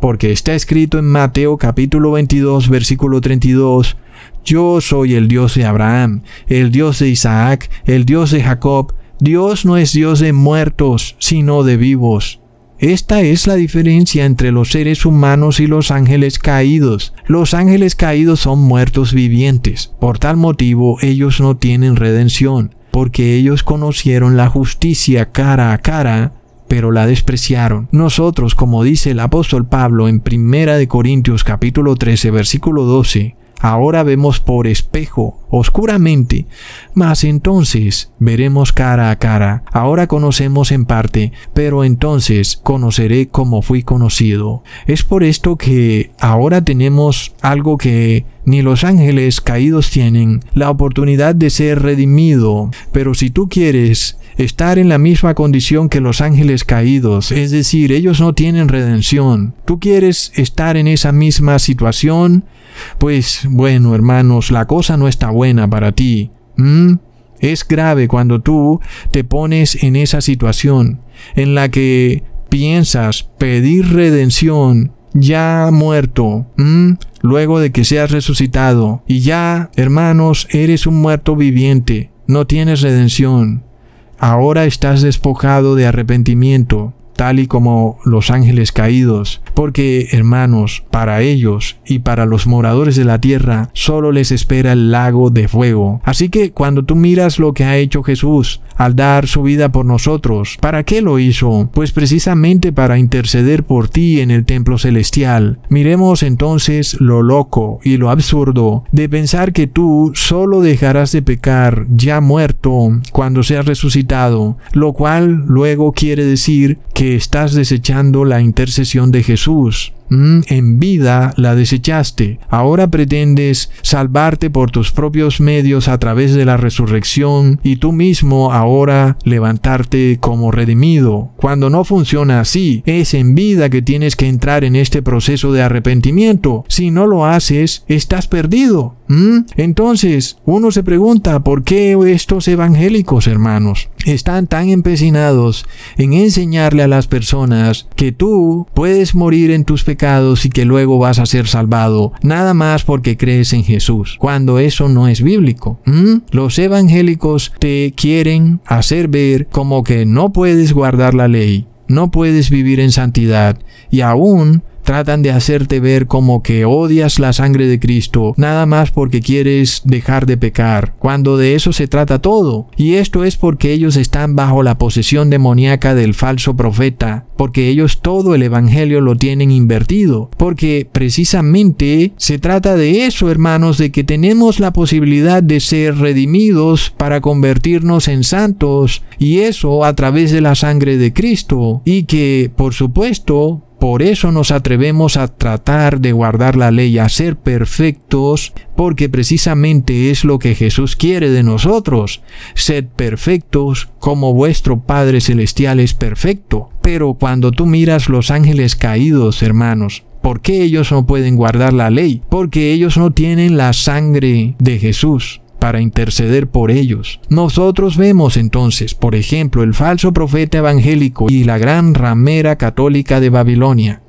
Porque está escrito en Mateo capítulo 22 versículo 32, yo soy el Dios de Abraham, el Dios de Isaac, el Dios de Jacob. Dios no es Dios de muertos, sino de vivos. Esta es la diferencia entre los seres humanos y los ángeles caídos. Los ángeles caídos son muertos vivientes. Por tal motivo ellos no tienen redención, porque ellos conocieron la justicia cara a cara pero la despreciaron. Nosotros, como dice el apóstol Pablo en 1 Corintios capítulo 13 versículo 12, Ahora vemos por espejo, oscuramente, mas entonces veremos cara a cara. Ahora conocemos en parte, pero entonces conoceré como fui conocido. Es por esto que ahora tenemos algo que ni los ángeles caídos tienen, la oportunidad de ser redimido. Pero si tú quieres estar en la misma condición que los ángeles caídos, es decir, ellos no tienen redención, tú quieres estar en esa misma situación, pues bueno, hermanos, la cosa no está buena para ti. Es grave cuando tú te pones en esa situación en la que piensas pedir redención ya muerto, luego de que seas resucitado, y ya, hermanos, eres un muerto viviente, no tienes redención. Ahora estás despojado de arrepentimiento, tal y como los ángeles caídos, porque, hermanos, para ellos y para los moradores de la tierra solo les espera el lago de fuego. Así que cuando tú miras lo que ha hecho Jesús al dar su vida por nosotros, ¿para qué lo hizo? Pues precisamente para interceder por ti en el templo celestial. Miremos entonces lo loco y lo absurdo de pensar que tú solo dejarás de pecar ya muerto cuando seas resucitado, lo cual luego quiere decir que estás desechando la intercesión de Jesús. Mm, en vida la desechaste. Ahora pretendes salvarte por tus propios medios a través de la resurrección y tú mismo ahora levantarte como redimido. Cuando no funciona así, es en vida que tienes que entrar en este proceso de arrepentimiento. Si no lo haces, estás perdido. ¿Mm? Entonces, uno se pregunta por qué estos evangélicos, hermanos, están tan empecinados en enseñarle a las personas que tú puedes morir en tus pecados y que luego vas a ser salvado, nada más porque crees en Jesús, cuando eso no es bíblico. ¿Mm? Los evangélicos te quieren hacer ver como que no puedes guardar la ley, no puedes vivir en santidad y aún tratan de hacerte ver como que odias la sangre de Cristo, nada más porque quieres dejar de pecar, cuando de eso se trata todo. Y esto es porque ellos están bajo la posesión demoníaca del falso profeta, porque ellos todo el Evangelio lo tienen invertido, porque precisamente se trata de eso, hermanos, de que tenemos la posibilidad de ser redimidos para convertirnos en santos, y eso a través de la sangre de Cristo, y que, por supuesto, por eso nos atrevemos a tratar de guardar la ley, a ser perfectos, porque precisamente es lo que Jesús quiere de nosotros. Sed perfectos como vuestro Padre Celestial es perfecto. Pero cuando tú miras los ángeles caídos, hermanos, ¿por qué ellos no pueden guardar la ley? Porque ellos no tienen la sangre de Jesús para interceder por ellos. Nosotros vemos entonces, por ejemplo, el falso profeta evangélico y la gran ramera católica de Babilonia,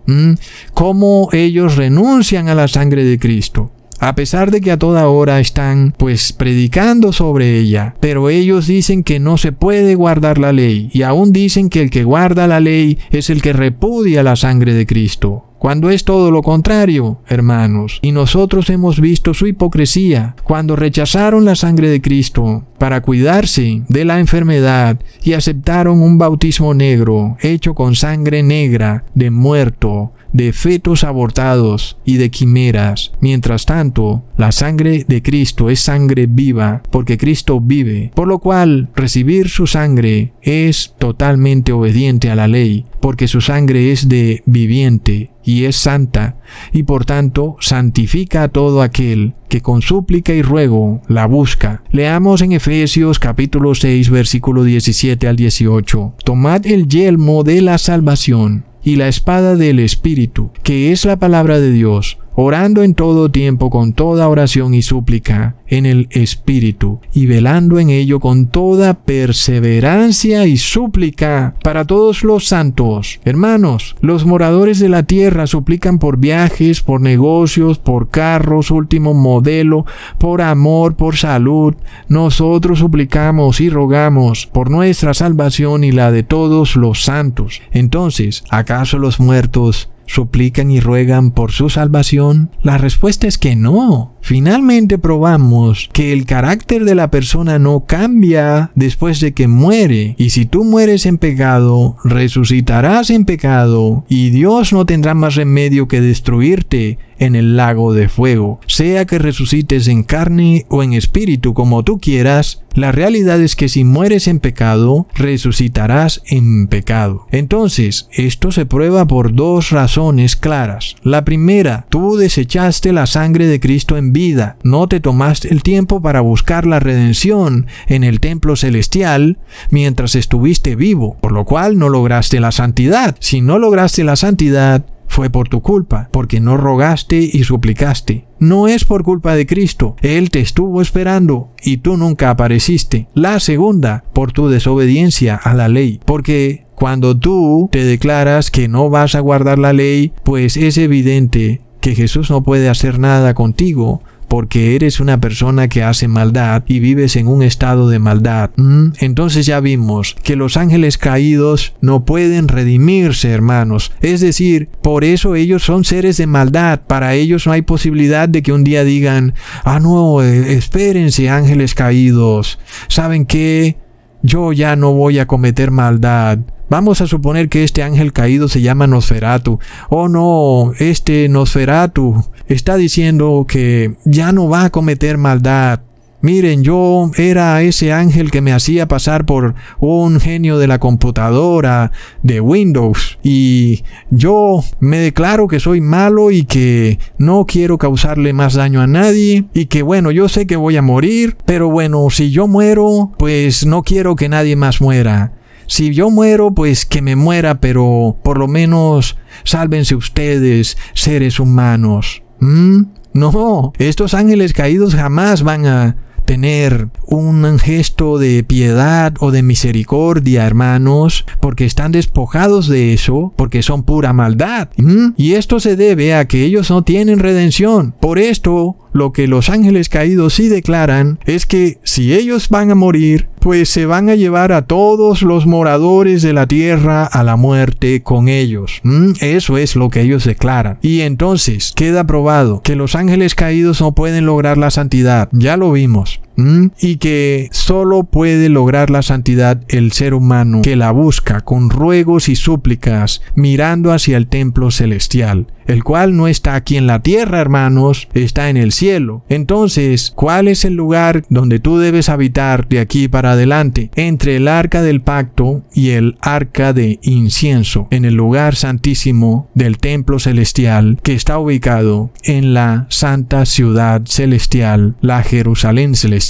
cómo ellos renuncian a la sangre de Cristo. A pesar de que a toda hora están pues predicando sobre ella, pero ellos dicen que no se puede guardar la ley y aún dicen que el que guarda la ley es el que repudia la sangre de Cristo cuando es todo lo contrario, hermanos. Y nosotros hemos visto su hipocresía cuando rechazaron la sangre de Cristo para cuidarse de la enfermedad y aceptaron un bautismo negro hecho con sangre negra de muerto de fetos abortados y de quimeras. Mientras tanto, la sangre de Cristo es sangre viva, porque Cristo vive, por lo cual recibir su sangre es totalmente obediente a la ley, porque su sangre es de viviente y es santa, y por tanto santifica a todo aquel que con súplica y ruego la busca. Leamos en Efesios capítulo 6 versículo 17 al 18. Tomad el yelmo de la salvación y la espada del Espíritu, que es la palabra de Dios, orando en todo tiempo con toda oración y súplica en el Espíritu, y velando en ello con toda perseverancia y súplica para todos los santos. Hermanos, los moradores de la tierra suplican por viajes, por negocios, por carros, último modelo, por amor, por salud. Nosotros suplicamos y rogamos por nuestra salvación y la de todos los santos. Entonces, ¿acaso los muertos suplican y ruegan por su salvación? La respuesta es que no. Finalmente probamos que el carácter de la persona no cambia después de que muere. Y si tú mueres en pecado, resucitarás en pecado y Dios no tendrá más remedio que destruirte en el lago de fuego. Sea que resucites en carne o en espíritu como tú quieras, la realidad es que si mueres en pecado, resucitarás en pecado. Entonces, esto se prueba por dos razones claras. La primera, tú desechaste la sangre de Cristo en vida, no te tomaste el tiempo para buscar la redención en el templo celestial mientras estuviste vivo, por lo cual no lograste la santidad. Si no lograste la santidad, fue por tu culpa, porque no rogaste y suplicaste. No es por culpa de Cristo, Él te estuvo esperando y tú nunca apareciste. La segunda, por tu desobediencia a la ley, porque cuando tú te declaras que no vas a guardar la ley, pues es evidente que Jesús no puede hacer nada contigo porque eres una persona que hace maldad y vives en un estado de maldad. ¿Mm? Entonces ya vimos que los ángeles caídos no pueden redimirse, hermanos. Es decir, por eso ellos son seres de maldad. Para ellos no hay posibilidad de que un día digan, ah, no, eh, espérense, ángeles caídos. ¿Saben qué? Yo ya no voy a cometer maldad. Vamos a suponer que este ángel caído se llama Nosferatu. Oh no, este Nosferatu está diciendo que ya no va a cometer maldad. Miren, yo era ese ángel que me hacía pasar por un genio de la computadora de Windows y yo me declaro que soy malo y que no quiero causarle más daño a nadie y que bueno, yo sé que voy a morir, pero bueno, si yo muero, pues no quiero que nadie más muera. Si yo muero, pues que me muera, pero por lo menos sálvense ustedes, seres humanos. ¿Mm? No, estos ángeles caídos jamás van a tener un gesto de piedad o de misericordia, hermanos, porque están despojados de eso, porque son pura maldad. Y esto se debe a que ellos no tienen redención. Por esto, lo que los ángeles caídos sí declaran es que si ellos van a morir, pues se van a llevar a todos los moradores de la tierra a la muerte con ellos. ¿Mm? Eso es lo que ellos declaran. Y entonces queda probado que los ángeles caídos no pueden lograr la santidad. Ya lo vimos. ¿Mm? Y que solo puede lograr la santidad el ser humano que la busca con ruegos y súplicas mirando hacia el templo celestial el cual no está aquí en la tierra, hermanos, está en el cielo. Entonces, ¿cuál es el lugar donde tú debes habitar de aquí para adelante? Entre el arca del pacto y el arca de incienso, en el lugar santísimo del templo celestial que está ubicado en la santa ciudad celestial, la Jerusalén celestial.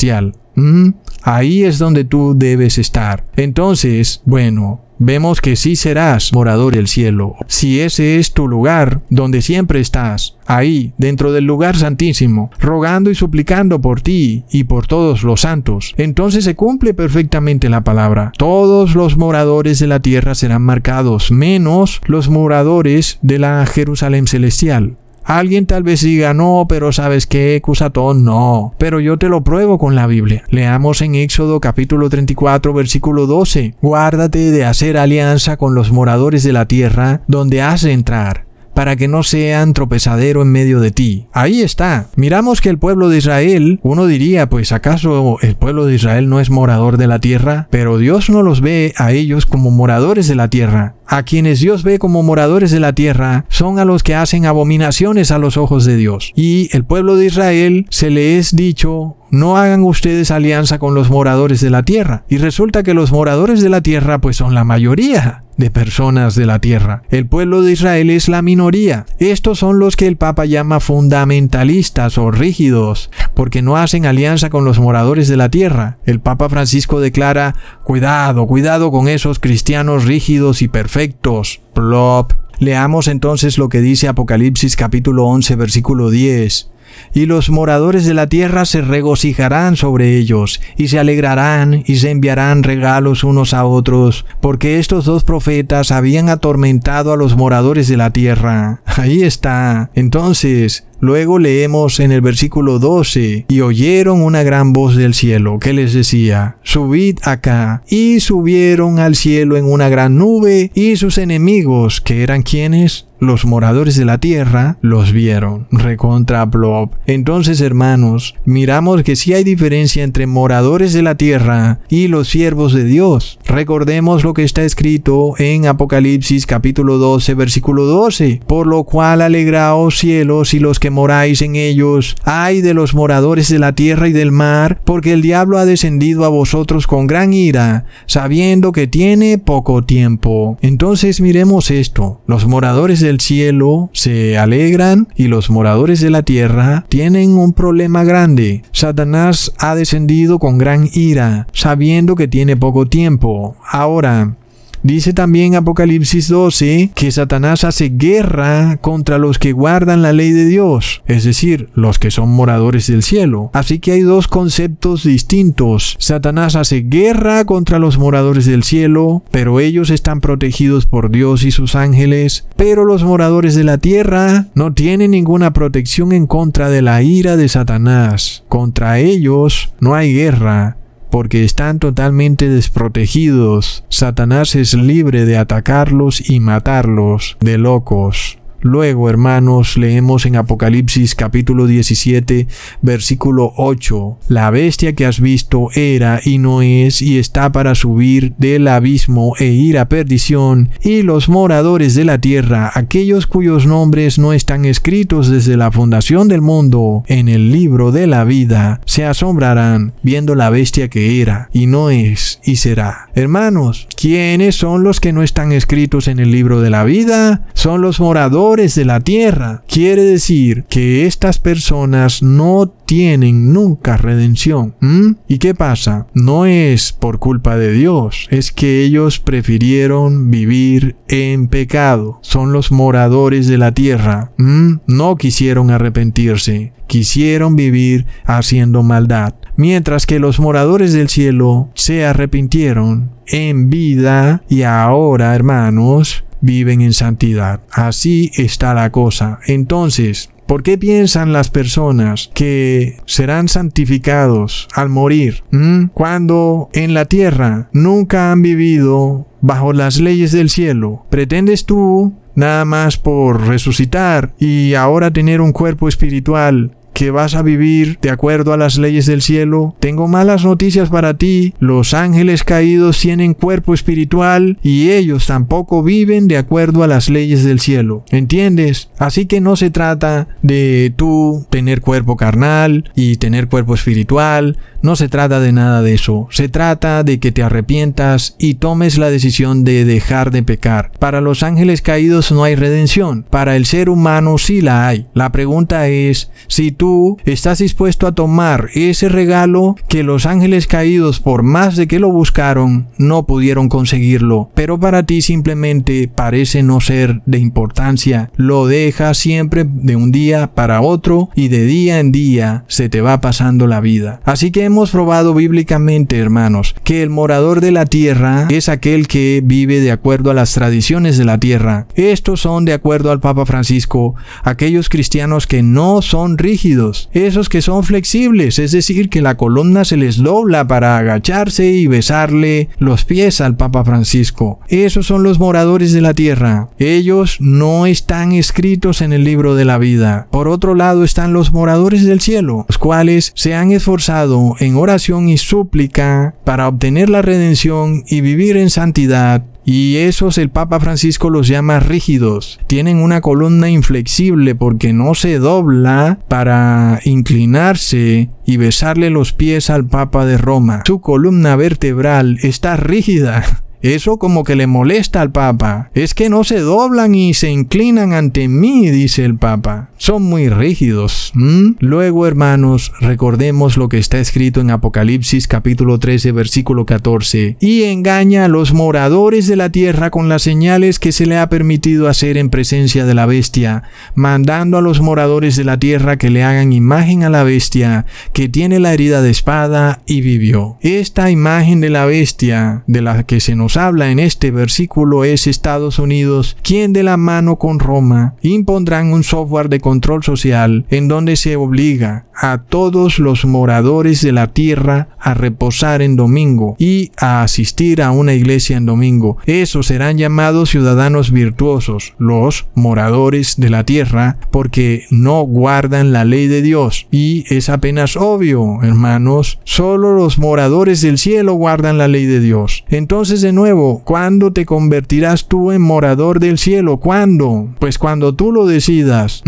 ¿Mm? Ahí es donde tú debes estar. Entonces, bueno, vemos que sí serás morador del cielo. Si ese es tu lugar, donde siempre estás, ahí, dentro del lugar santísimo, rogando y suplicando por ti y por todos los santos, entonces se cumple perfectamente la palabra. Todos los moradores de la tierra serán marcados, menos los moradores de la Jerusalén celestial. Alguien tal vez diga, no, pero sabes qué, Cusatón, no. Pero yo te lo pruebo con la Biblia. Leamos en Éxodo capítulo 34, versículo 12. Guárdate de hacer alianza con los moradores de la tierra donde has de entrar para que no sean tropezadero en medio de ti. Ahí está. Miramos que el pueblo de Israel, uno diría, pues acaso el pueblo de Israel no es morador de la tierra, pero Dios no los ve a ellos como moradores de la tierra. A quienes Dios ve como moradores de la tierra son a los que hacen abominaciones a los ojos de Dios. Y el pueblo de Israel se le es dicho no hagan ustedes alianza con los moradores de la tierra. Y resulta que los moradores de la tierra pues son la mayoría de personas de la tierra. El pueblo de Israel es la minoría. Estos son los que el Papa llama fundamentalistas o rígidos, porque no hacen alianza con los moradores de la tierra. El Papa Francisco declara, cuidado, cuidado con esos cristianos rígidos y perfectos. Plop. Leamos entonces lo que dice Apocalipsis capítulo 11 versículo 10 y los moradores de la tierra se regocijarán sobre ellos, y se alegrarán y se enviarán regalos unos a otros, porque estos dos profetas habían atormentado a los moradores de la tierra. Ahí está. Entonces, Luego leemos en el versículo 12, y oyeron una gran voz del cielo que les decía, subid acá, y subieron al cielo en una gran nube, y sus enemigos, que eran quienes, los moradores de la tierra los vieron. Recontra Blob. Entonces, hermanos, miramos que sí hay diferencia entre moradores de la tierra y los siervos de Dios. Recordemos lo que está escrito en Apocalipsis capítulo 12, versículo 12. Por lo cual alegraos cielos y los que moráis en ellos. Ay de los moradores de la tierra y del mar, porque el diablo ha descendido a vosotros con gran ira, sabiendo que tiene poco tiempo. Entonces miremos esto. Los moradores del cielo se alegran y los moradores de la tierra tienen un problema grande. Satanás ha descendido con gran ira, sabiendo que tiene poco tiempo. Ahora, Dice también Apocalipsis 12 que Satanás hace guerra contra los que guardan la ley de Dios, es decir, los que son moradores del cielo. Así que hay dos conceptos distintos. Satanás hace guerra contra los moradores del cielo, pero ellos están protegidos por Dios y sus ángeles, pero los moradores de la tierra no tienen ninguna protección en contra de la ira de Satanás. Contra ellos no hay guerra, porque están totalmente desprotegidos. Satanás es libre de atacarlos y matarlos de locos. Luego, hermanos, leemos en Apocalipsis capítulo 17, versículo 8, La bestia que has visto era y no es y está para subir del abismo e ir a perdición, y los moradores de la tierra, aquellos cuyos nombres no están escritos desde la fundación del mundo en el libro de la vida, se asombrarán viendo la bestia que era y no es y será. Hermanos, ¿quiénes son los que no están escritos en el libro de la vida? Son los moradores de la tierra. Quiere decir que estas personas no tienen nunca redención. ¿Y qué pasa? No es por culpa de Dios, es que ellos prefirieron vivir en pecado. Son los moradores de la tierra. No quisieron arrepentirse, quisieron vivir haciendo maldad. Mientras que los moradores del cielo se arrepintieron en vida y ahora, hermanos, viven en santidad. Así está la cosa. Entonces, ¿Por qué piensan las personas que serán santificados al morir ¿Mm? cuando en la tierra nunca han vivido bajo las leyes del cielo? ¿Pretendes tú nada más por resucitar y ahora tener un cuerpo espiritual que vas a vivir de acuerdo a las leyes del cielo. Tengo malas noticias para ti. Los ángeles caídos tienen cuerpo espiritual y ellos tampoco viven de acuerdo a las leyes del cielo. ¿Entiendes? Así que no se trata de tú tener cuerpo carnal y tener cuerpo espiritual. No se trata de nada de eso. Se trata de que te arrepientas y tomes la decisión de dejar de pecar. Para los ángeles caídos no hay redención. Para el ser humano sí la hay. La pregunta es si tú estás dispuesto a tomar ese regalo que los ángeles caídos, por más de que lo buscaron, no pudieron conseguirlo, pero para ti simplemente parece no ser de importancia, lo dejas siempre de un día para otro y de día en día se te va pasando la vida. Así que hemos probado bíblicamente, hermanos, que el morador de la tierra es aquel que vive de acuerdo a las tradiciones de la tierra. Estos son, de acuerdo al Papa Francisco, aquellos cristianos que no son rígidos esos que son flexibles, es decir, que la columna se les dobla para agacharse y besarle los pies al Papa Francisco. Esos son los moradores de la tierra. Ellos no están escritos en el libro de la vida. Por otro lado están los moradores del cielo, los cuales se han esforzado en oración y súplica para obtener la redención y vivir en santidad y esos el Papa Francisco los llama rígidos. Tienen una columna inflexible porque no se dobla para inclinarse y besarle los pies al Papa de Roma. Su columna vertebral está rígida. Eso como que le molesta al Papa. Es que no se doblan y se inclinan ante mí, dice el Papa. Son muy rígidos. Luego, hermanos, recordemos lo que está escrito en Apocalipsis capítulo 13, versículo 14. Y engaña a los moradores de la tierra con las señales que se le ha permitido hacer en presencia de la bestia, mandando a los moradores de la tierra que le hagan imagen a la bestia, que tiene la herida de espada y vivió. Esta imagen de la bestia, de la que se nos habla en este versículo es Estados Unidos, quien de la mano con Roma impondrán un software de control social en donde se obliga a todos los moradores de la tierra a reposar en domingo y a asistir a una iglesia en domingo. Esos serán llamados ciudadanos virtuosos, los moradores de la tierra, porque no guardan la ley de Dios. Y es apenas obvio, hermanos, solo los moradores del cielo guardan la ley de Dios. Entonces, de ¿cuándo te convertirás tú en morador del cielo? ¿Cuándo? Pues cuando tú lo decidas.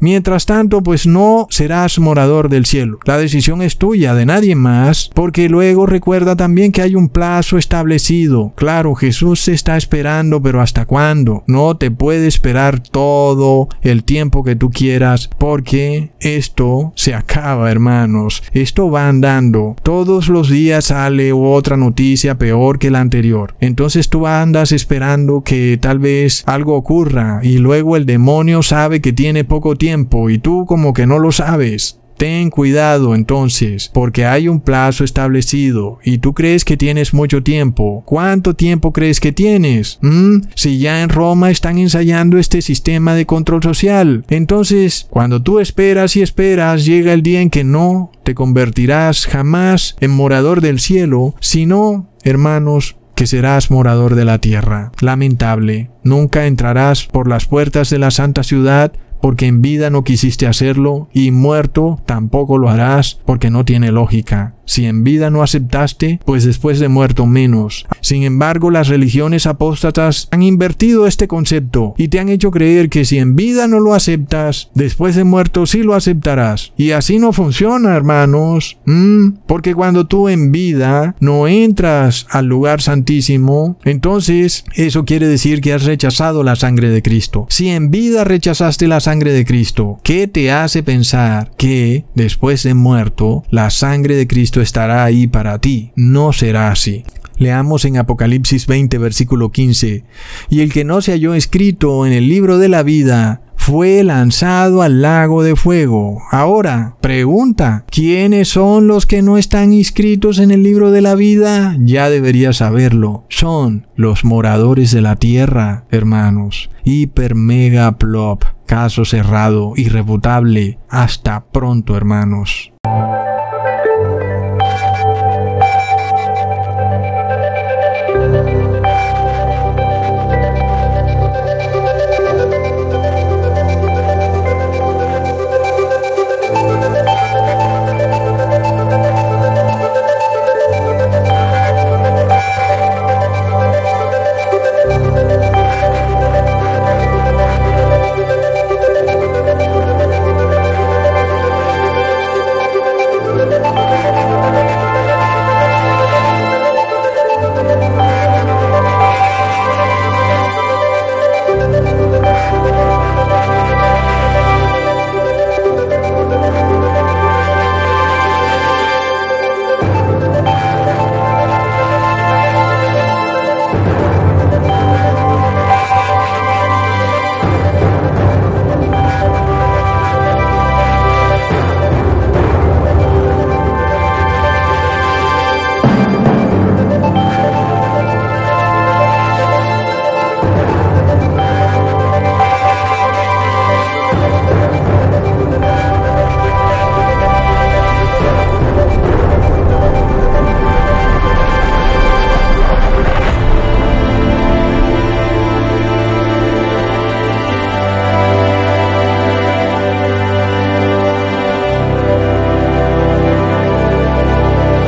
Mientras tanto, pues no serás morador del cielo. La decisión es tuya, de nadie más, porque luego recuerda también que hay un plazo establecido. Claro, Jesús se está esperando, pero ¿hasta cuándo? No te puede esperar todo el tiempo que tú quieras, porque esto se acaba, hermanos. Esto va andando. Todos los días sale otra noticia peor que la anterior. Entonces tú andas esperando que tal vez algo ocurra y luego el demonio sabe que tiene poco tiempo y tú como que no lo sabes. Ten cuidado entonces, porque hay un plazo establecido y tú crees que tienes mucho tiempo. ¿Cuánto tiempo crees que tienes? ¿Mm? Si ya en Roma están ensayando este sistema de control social. Entonces, cuando tú esperas y esperas, llega el día en que no te convertirás jamás en morador del cielo, sino, hermanos, que serás morador de la tierra. Lamentable, nunca entrarás por las puertas de la santa ciudad porque en vida no quisiste hacerlo y muerto tampoco lo harás porque no tiene lógica. Si en vida no aceptaste, pues después de muerto menos. Sin embargo, las religiones apóstatas han invertido este concepto y te han hecho creer que si en vida no lo aceptas, después de muerto sí lo aceptarás. Y así no funciona, hermanos. ¿Mm? Porque cuando tú en vida no entras al lugar santísimo, entonces eso quiere decir que has rechazado la sangre de Cristo. Si en vida rechazaste la sangre de Cristo, ¿qué te hace pensar que después de muerto la sangre de Cristo estará ahí para ti. No será así. Leamos en Apocalipsis 20, versículo 15. Y el que no se halló escrito en el libro de la vida fue lanzado al lago de fuego. Ahora, pregunta, ¿quiénes son los que no están inscritos en el libro de la vida? Ya deberías saberlo. Son los moradores de la tierra, hermanos. Hiper mega plop. Caso cerrado, irrefutable. Hasta pronto, hermanos.